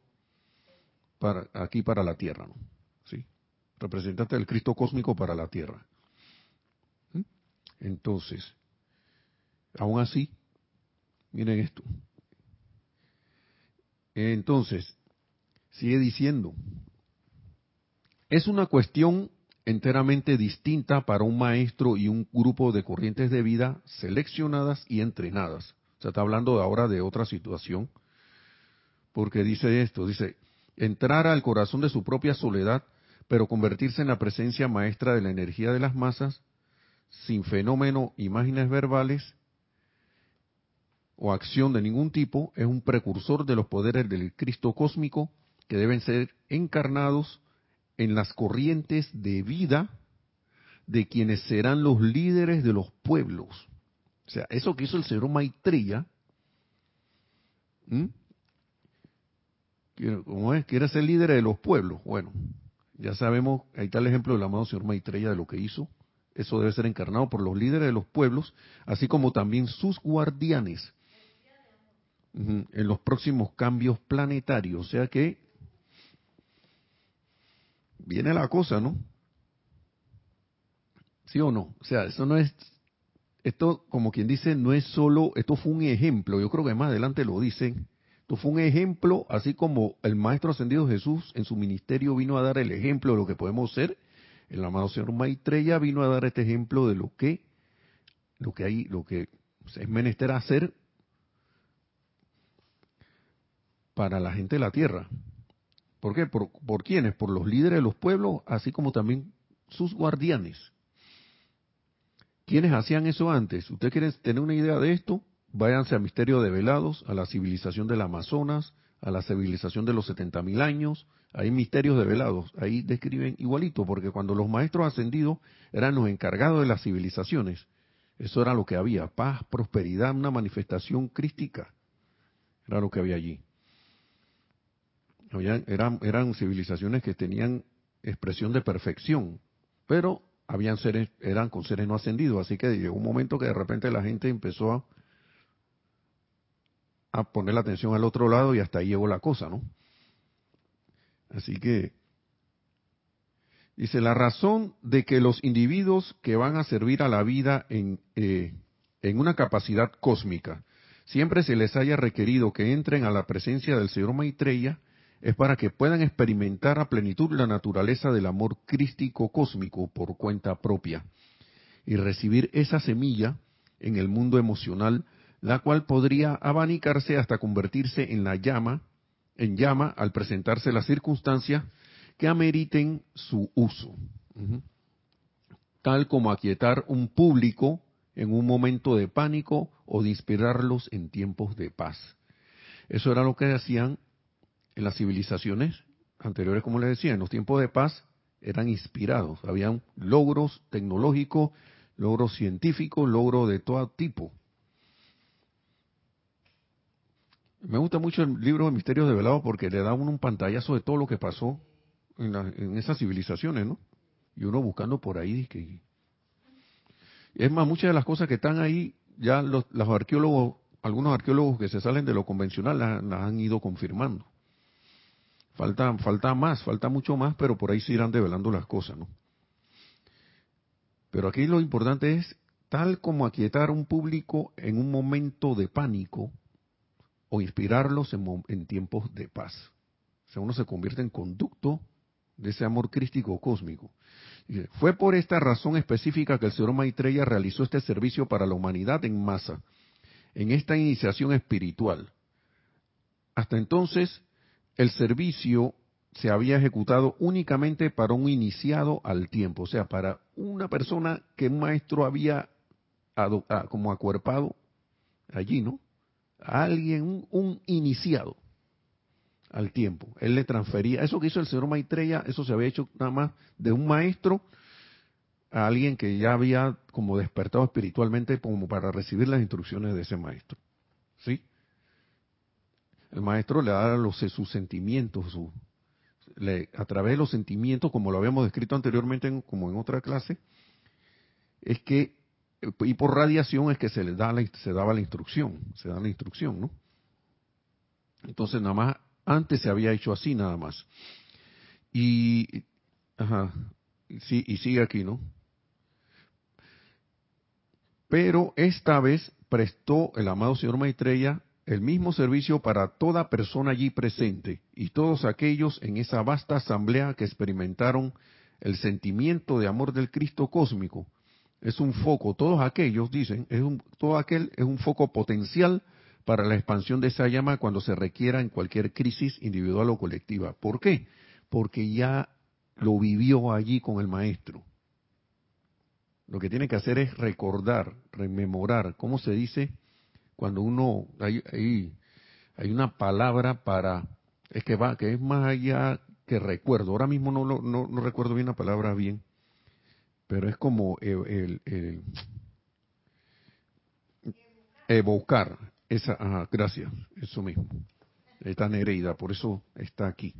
para, aquí para la tierra, ¿no? ¿Sí? Representante del Cristo cósmico para la tierra. ¿Mm? Entonces, aún así, miren esto. Entonces, sigue diciendo, es una cuestión enteramente distinta para un maestro y un grupo de corrientes de vida seleccionadas y entrenadas. O sea, está hablando ahora de otra situación, porque dice esto, dice, entrar al corazón de su propia soledad, pero convertirse en la presencia maestra de la energía de las masas, sin fenómeno, imágenes verbales o acción de ningún tipo, es un precursor de los poderes del Cristo cósmico que deben ser encarnados en las corrientes de vida de quienes serán los líderes de los pueblos. O sea, eso que hizo el señor Maitreya, ¿cómo es? Quiere ser líder de los pueblos. Bueno, ya sabemos, ahí está el ejemplo del amado señor Maitreya de lo que hizo. Eso debe ser encarnado por los líderes de los pueblos, así como también sus guardianes en los próximos cambios planetarios. O sea que viene la cosa, ¿no? ¿Sí o no? O sea, eso no es, esto como quien dice, no es solo, esto fue un ejemplo, yo creo que más adelante lo dicen, esto fue un ejemplo, así como el Maestro Ascendido Jesús en su ministerio vino a dar el ejemplo de lo que podemos ser, el amado Señor Maitreya vino a dar este ejemplo de lo que, lo que hay, lo que es menester hacer para la gente de la tierra. ¿Por qué? ¿Por, ¿Por quiénes? Por los líderes de los pueblos, así como también sus guardianes. ¿Quiénes hacían eso antes? ¿Usted quiere tener una idea de esto? váyanse a Misterio de Velados, a la civilización del Amazonas, a la civilización de los 70.000 años, hay misterios de velados, ahí describen igualito, porque cuando los maestros ascendidos eran los encargados de las civilizaciones, eso era lo que había, paz, prosperidad, una manifestación crística, era lo que había allí. Eran, eran civilizaciones que tenían expresión de perfección, pero habían seres, eran con seres no ascendidos, así que llegó un momento que de repente la gente empezó a a poner la atención al otro lado y hasta ahí llegó la cosa, ¿no? Así que dice la razón de que los individuos que van a servir a la vida en, eh, en una capacidad cósmica siempre se les haya requerido que entren a la presencia del Señor Maitreya es para que puedan experimentar a plenitud la naturaleza del amor crístico cósmico por cuenta propia y recibir esa semilla en el mundo emocional la cual podría abanicarse hasta convertirse en la llama, en llama al presentarse las circunstancias que ameriten su uso, tal como aquietar un público en un momento de pánico o de inspirarlos en tiempos de paz. Eso era lo que hacían en las civilizaciones anteriores, como les decía, en los tiempos de paz eran inspirados, habían logros tecnológicos, logros científicos, logros de todo tipo. Me gusta mucho el libro de Misterios de Velado porque le da uno un pantallazo de todo lo que pasó en, esas civilizaciones, ¿no? Y uno buscando por ahí. Que... Es más, muchas de las cosas que están ahí, ya los, arqueólogos, algunos arqueólogos que se salen de lo convencional las, han ido confirmando. Falta, falta más, falta mucho más, pero por ahí se irán develando las cosas, ¿no? Pero aquí lo importante es, tal como aquietar un público en un momento de pánico, o inspirarlos en, tiempos de paz. O sea, uno se convierte en conducto de ese amor crístico cósmico. Fue por esta razón específica que el señor Maitreya realizó este servicio para la humanidad en masa, en esta iniciación espiritual. Hasta entonces, el servicio se había ejecutado únicamente para un iniciado al tiempo, o sea, para una persona que un maestro había ah, como acuerpado allí, ¿no? a alguien, un, iniciado al tiempo. Él le transfería, eso que hizo el señor Maitreya, eso se había hecho nada más de un maestro a alguien que ya había como despertado espiritualmente como para recibir las instrucciones de ese maestro. El maestro le da los, sus sentimientos, su, le, a través de los sentimientos, como lo habíamos descrito anteriormente, como en otra clase, es que y por radiación es que se le da se daba la instrucción, se da la instrucción, ¿no? Entonces nada más antes se había hecho así nada más. Y ajá, sí, y sigue aquí, ¿no? Pero esta vez prestó el amado señor Maitreya el mismo servicio para toda persona allí presente y todos aquellos en esa vasta asamblea que experimentaron el sentimiento de amor del Cristo cósmico es un foco, todos aquellos dicen, es un, todo aquel es un foco potencial para la expansión de esa llama cuando se requiera en cualquier crisis individual o colectiva. ¿Por qué? Porque ya lo vivió allí con el maestro. Lo que tiene que hacer es recordar, rememorar, ¿cómo se dice? Cuando uno, hay, hay, una palabra para, es que va, que es más allá que recuerdo. Ahora mismo no, no, no recuerdo bien la palabra bien, pero es como el, evocar esa, gracias, eso mismo. Está Nereida, por eso está aquí.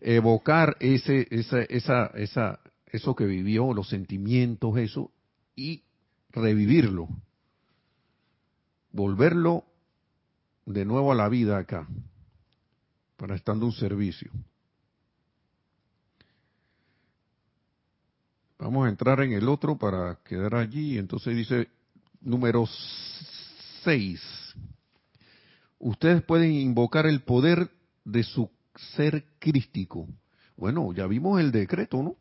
Evocar ese, esa, esa, esa, eso que vivió, los sentimientos, eso, y revivirlo. Volverlo de nuevo a la vida acá, para estando un servicio. Vamos a entrar en el otro para quedar allí. Entonces dice número 6. Ustedes pueden invocar el poder de su ser crístico. Bueno, ya vimos el decreto, ¿no?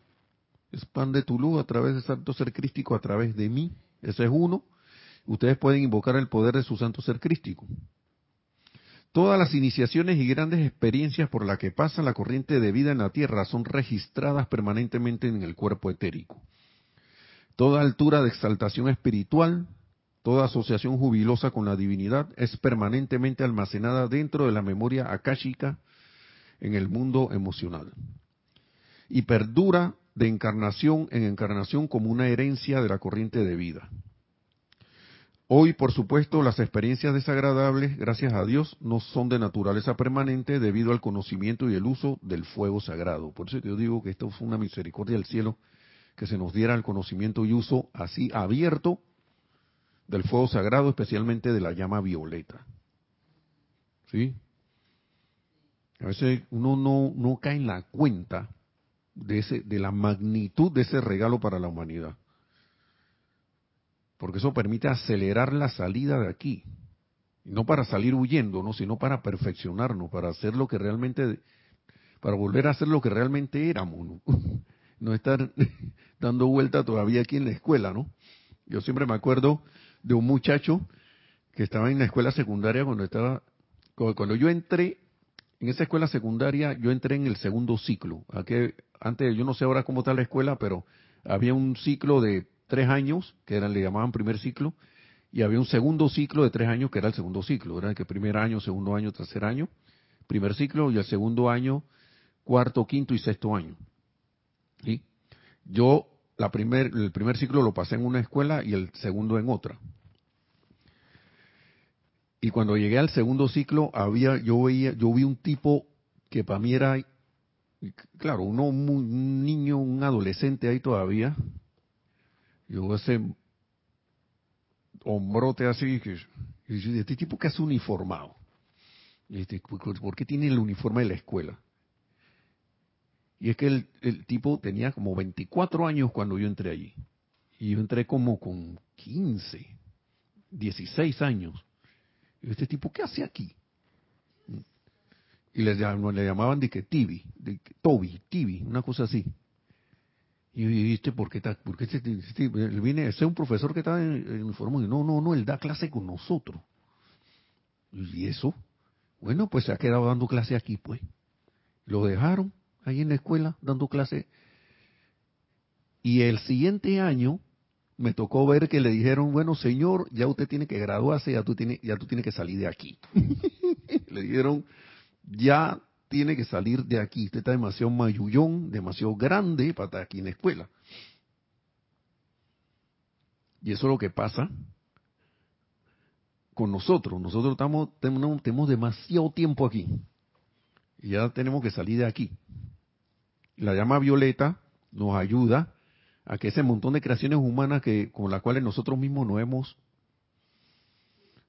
Expande tu luz a través de santo ser crístico, a través de mí. Ese es uno. Ustedes pueden invocar el poder de su santo ser crístico. Todas las iniciaciones y grandes experiencias por las que pasa la corriente de vida en la Tierra son registradas permanentemente en el cuerpo etérico. Toda altura de exaltación espiritual, Toda asociación jubilosa con la divinidad es permanentemente almacenada dentro de la memoria akáshica en el mundo emocional y perdura de encarnación en encarnación como una herencia de la corriente de vida. Hoy, por supuesto, las experiencias desagradables, gracias a Dios, no son de naturaleza permanente debido al conocimiento y el uso del fuego sagrado. Por eso yo digo que esto fue una misericordia del cielo que se nos diera el conocimiento y uso así abierto del fuego sagrado, especialmente de la llama violeta. ¿Sí? A veces uno no, no cae en la cuenta de, ese, de la magnitud de ese regalo para la humanidad. Porque eso permite acelerar la salida de aquí. no para salir huyendo, ¿no? sino para perfeccionarnos, para hacer lo que realmente, para volver a hacer lo que realmente éramos. ¿no? no estar dando vuelta todavía aquí en la escuela, ¿no? Yo siempre me acuerdo de un muchacho que estaba en la escuela secundaria cuando estaba, cuando yo entré en esa escuela secundaria, yo entré en el segundo ciclo. Aquí, antes, yo no sé ahora cómo está la escuela, pero había un ciclo de tres años, que eran, le llamaban primer ciclo, y había un segundo ciclo de tres años, que era el segundo ciclo. Era que primer año, segundo año, tercer año, primer ciclo, y el segundo año, cuarto, quinto y sexto año. ¿Sí? Yo la primer, el primer ciclo lo pasé en una escuela y el segundo en otra. Y cuando llegué al segundo ciclo, había, yo veía, yo vi un tipo que para mí era, claro, uno, un niño, un adolescente ahí todavía. Yo ese hombrote así, que, y este tipo que hace uniformado. Este, ¿Por qué tiene el uniforme de la escuela? Y es que el, tipo tenía como 24 años cuando yo entré allí. Y yo entré como con 15, 16 años. Y este tipo, ¿qué hace aquí? Y le, le llamaban de que Tibi, de Toby, Tibi, una cosa así. Y viste, ¿por qué, está, por qué este, este, él viene, ese es un profesor que está en, en Y no, no, no, él da clase con nosotros. ¿Y eso? Bueno, pues se ha quedado dando clase aquí, pues. Lo dejaron ahí en la escuela dando clase. Y el siguiente año me tocó ver que le dijeron, bueno, señor, ya usted tiene que graduarse, ya tú tienes, ya tú tienes que salir de aquí. le dijeron, ya tiene que salir de aquí. Usted está demasiado mayullón, demasiado grande para estar aquí en la escuela. Y eso es lo que pasa con nosotros. Nosotros estamos, tenemos, demasiado tiempo aquí. Y ya tenemos que salir de aquí la llama violeta nos ayuda a que ese montón de creaciones humanas que con las cuales nosotros mismos nos hemos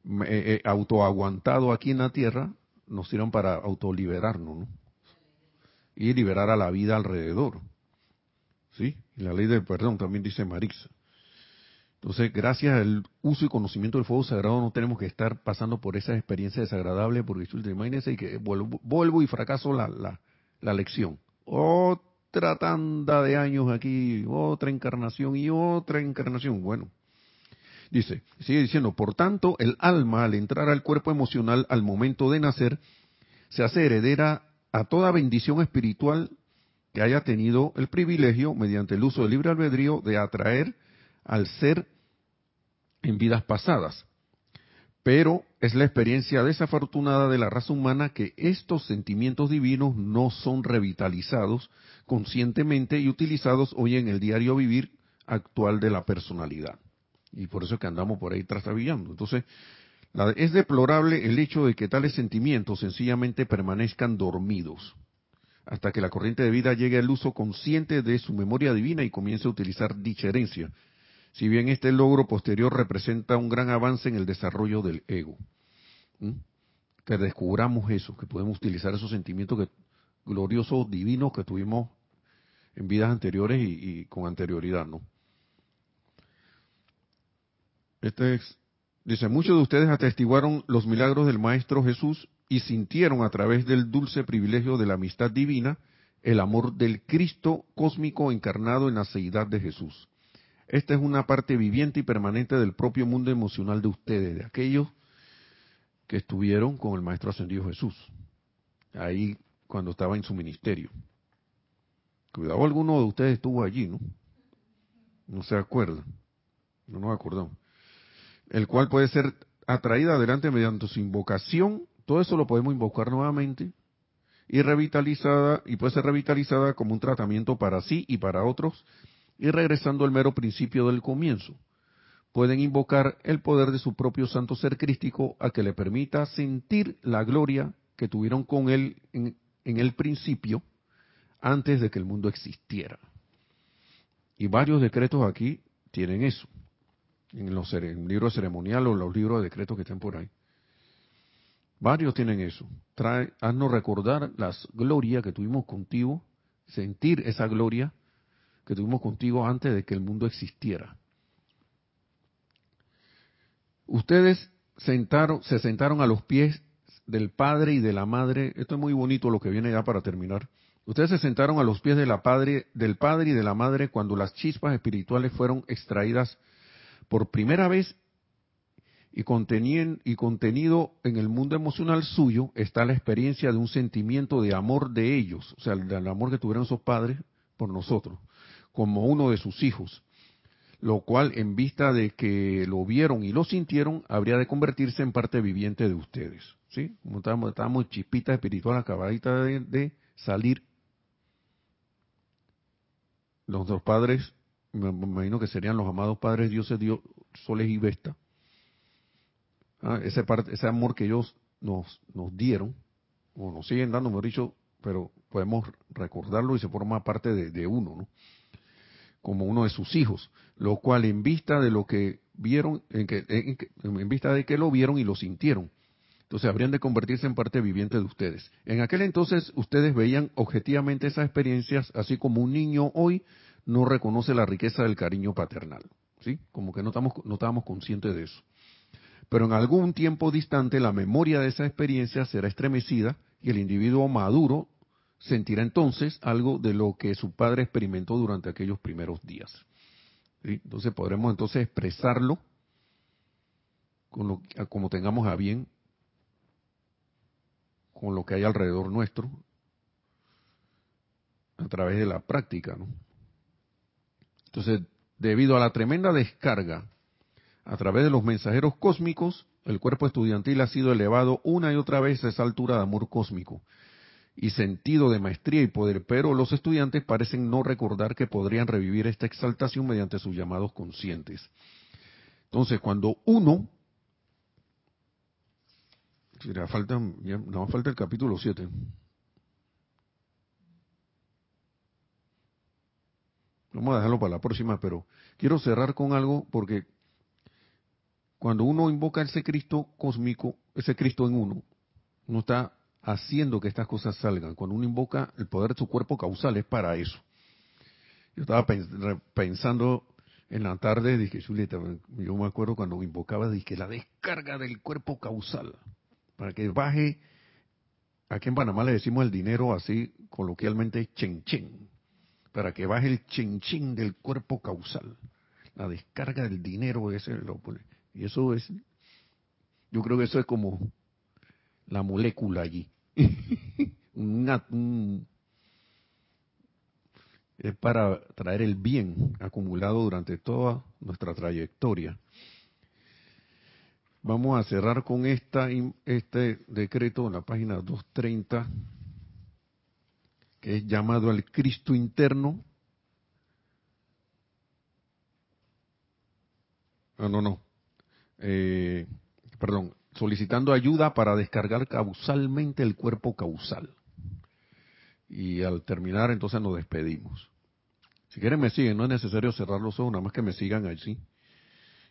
eh, eh, autoaguantado aquí en la tierra nos sirvan para autoliberarnos ¿no? y liberar a la vida alrededor. ¿Sí? Y la ley del perdón también dice Marix. Entonces, gracias al uso y conocimiento del fuego sagrado, no tenemos que estar pasando por esa experiencia desagradable, porque imagínense que vuelvo, vuelvo y fracaso la, la, la lección otra tanda de años aquí, otra encarnación y otra encarnación. Bueno, dice, sigue diciendo, por tanto, el alma al entrar al cuerpo emocional al momento de nacer, se hace heredera a toda bendición espiritual que haya tenido el privilegio, mediante el uso del libre albedrío, de atraer al ser en vidas pasadas. Pero es la experiencia desafortunada de la raza humana que estos sentimientos divinos no son revitalizados conscientemente y utilizados hoy en el diario vivir actual de la personalidad. Y por eso es que andamos por ahí trastabillando. Entonces, es deplorable el hecho de que tales sentimientos sencillamente permanezcan dormidos hasta que la corriente de vida llegue al uso consciente de su memoria divina y comience a utilizar dicha herencia si bien este logro posterior representa un gran avance en el desarrollo del ego. Que descubramos eso, que podemos utilizar esos sentimientos gloriosos, divinos que tuvimos en vidas anteriores y, con anterioridad, ¿no? Este dice, muchos de ustedes atestiguaron los milagros del Maestro Jesús y sintieron a través del dulce privilegio de la amistad divina el amor del Cristo cósmico encarnado en la seidad de Jesús. Esta es una parte viviente y permanente del propio mundo emocional de ustedes, de aquellos que estuvieron con el Maestro Ascendido Jesús, ahí cuando estaba en su ministerio. Cuidado, alguno de ustedes estuvo allí, ¿no? No se acuerda, no nos acordamos. El cual puede ser atraída adelante mediante su invocación, todo eso lo podemos invocar nuevamente, y revitalizada, y puede ser revitalizada como un tratamiento para sí y para otros, y regresando al mero principio del comienzo. Pueden invocar el poder de su propio santo ser crístico a que le permita sentir la gloria que tuvieron con él en, el principio, antes de que el mundo existiera. Y varios decretos aquí tienen eso, en los libros ceremoniales o los libros de decretos que estén por ahí. Varios tienen eso. Trae, haznos recordar las glorias que tuvimos contigo, sentir esa gloria que tuvimos contigo antes de que el mundo existiera. Ustedes sentaron, se sentaron a los pies del Padre y de la Madre. Esto es muy bonito lo que viene ya para terminar. Ustedes se sentaron a los pies de la padre, del Padre y de la Madre cuando las chispas espirituales fueron extraídas por primera vez y, contenido en el mundo emocional suyo está la experiencia de un sentimiento de amor de ellos, o sea, el amor que tuvieron sus padres por nosotros, como uno de sus hijos, lo cual en vista de que lo vieron y lo sintieron, habría de convertirse en parte viviente de ustedes, ¿sí? Como estábamos, estábamos chispitas espirituales acabadita de, de salir, dos padres, me imagino que serían los amados padres dioses, Dios, Soles y Vesta, ¿ah? ese, ese amor que ellos nos, nos dieron, o nos siguen dando, mejor dicho, pero podemos recordarlo y se forma parte de, uno, ¿no? como uno de sus hijos, lo cual en vista de lo que vieron, en, que, en, vista de que lo vieron y lo sintieron, entonces habrían de convertirse en parte viviente de ustedes. En aquel entonces ustedes veían objetivamente esas experiencias, así como un niño hoy no reconoce la riqueza del cariño paternal, ¿sí? Como que no, estamos, no estábamos conscientes de eso pero en algún tiempo distante la memoria de esa experiencia será estremecida y el individuo maduro sentirá entonces algo de lo que su padre experimentó durante aquellos primeros días. Entonces podremos entonces expresarlo con lo, como tengamos a bien, con lo que hay alrededor nuestro, a través de la práctica. ¿no? Entonces, debido a la tremenda descarga a través de los mensajeros cósmicos, el cuerpo estudiantil ha sido elevado una y otra vez a esa altura de amor cósmico y sentido de maestría y poder, pero los estudiantes parecen no recordar que podrían revivir esta exaltación mediante sus llamados conscientes. Entonces, cuando uno, falta, no falta el capítulo 7. Vamos a dejarlo para la próxima, pero quiero cerrar con algo porque cuando uno invoca ese Cristo cósmico, ese Cristo en uno, uno está haciendo que estas cosas salgan. Cuando uno invoca el poder de su cuerpo causal es para eso. Yo estaba pensando en la tarde, dije, Julieta, yo me acuerdo cuando invocaba, dije, la descarga del cuerpo causal, para que baje, aquí en Panamá le decimos el dinero así, coloquialmente, chen chen, para que baje el chen del cuerpo causal. La descarga del dinero, ese lo pone y eso es, yo creo que eso es como la molécula allí. es para traer el bien acumulado durante toda nuestra trayectoria. Vamos a cerrar con esta, este decreto en la página 230, es llamado al Cristo interno. Ah, no, no eh, perdón, solicitando ayuda para descargar causalmente el cuerpo causal. Y al terminar, entonces nos despedimos. Si quieren me siguen, no es necesario cerrar los ojos, nada más que me sigan allí.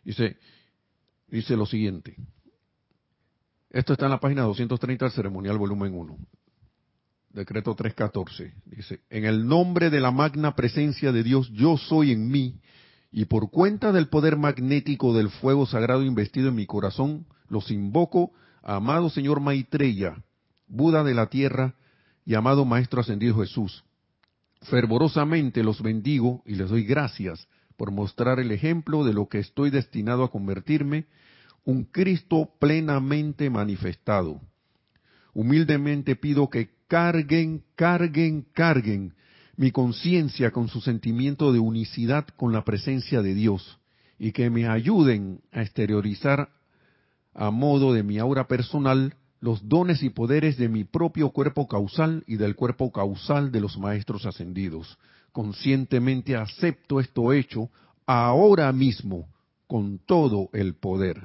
Dice, dice lo siguiente. Esto está en la página 230 del ceremonial volumen 1. Decreto 314. Dice, en el nombre de la magna presencia de Dios, yo soy en mí y por cuenta del poder magnético del fuego sagrado investido en mi corazón, los invoco, amado Señor Maitreya, Buda de la tierra y amado Maestro Ascendido Jesús. Fervorosamente los bendigo y les doy gracias por mostrar el ejemplo de lo que estoy destinado a convertirme, un Cristo plenamente manifestado. Humildemente pido que carguen, carguen, carguen mi conciencia con su sentimiento de unicidad con la presencia de Dios y que me ayuden a exteriorizar a modo de mi aura personal los dones y poderes de mi propio cuerpo causal y del cuerpo causal de los maestros ascendidos. Conscientemente acepto esto hecho ahora mismo con todo el poder.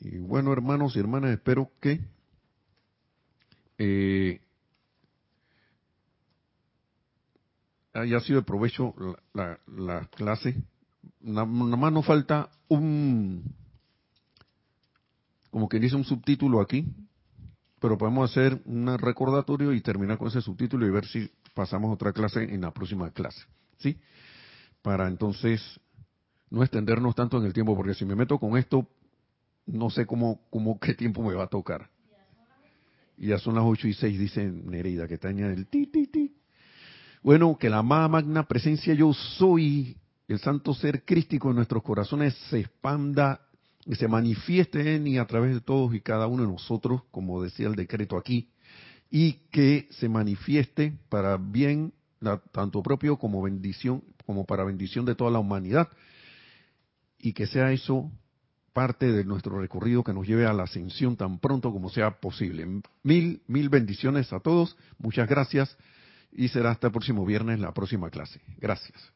Y bueno, hermanos y hermanas, espero que eh, haya sido de provecho la, clase. Nada más nos falta un, como que dice un subtítulo aquí, pero podemos hacer un recordatorio y terminar con ese subtítulo y ver si pasamos otra clase en la próxima clase, ¿sí? Para entonces no extendernos tanto en el tiempo, porque si me meto con esto, no sé cómo, cómo qué tiempo me va a tocar. Y ya son las 8 y 6, dice Nereida, que está en el ti, ti, ti. Bueno, que la amada magna presencia yo soy, el santo ser crístico en nuestros corazones, se expanda y se manifieste en y a través de todos y cada uno de nosotros, como decía el decreto aquí, y que se manifieste para bien tanto propio como bendición, como para bendición de toda la humanidad, y que sea eso parte de nuestro recorrido que nos lleve a la ascensión tan pronto como sea posible. Mil, mil bendiciones a todos, muchas gracias y será hasta el próximo viernes la próxima clase. Gracias.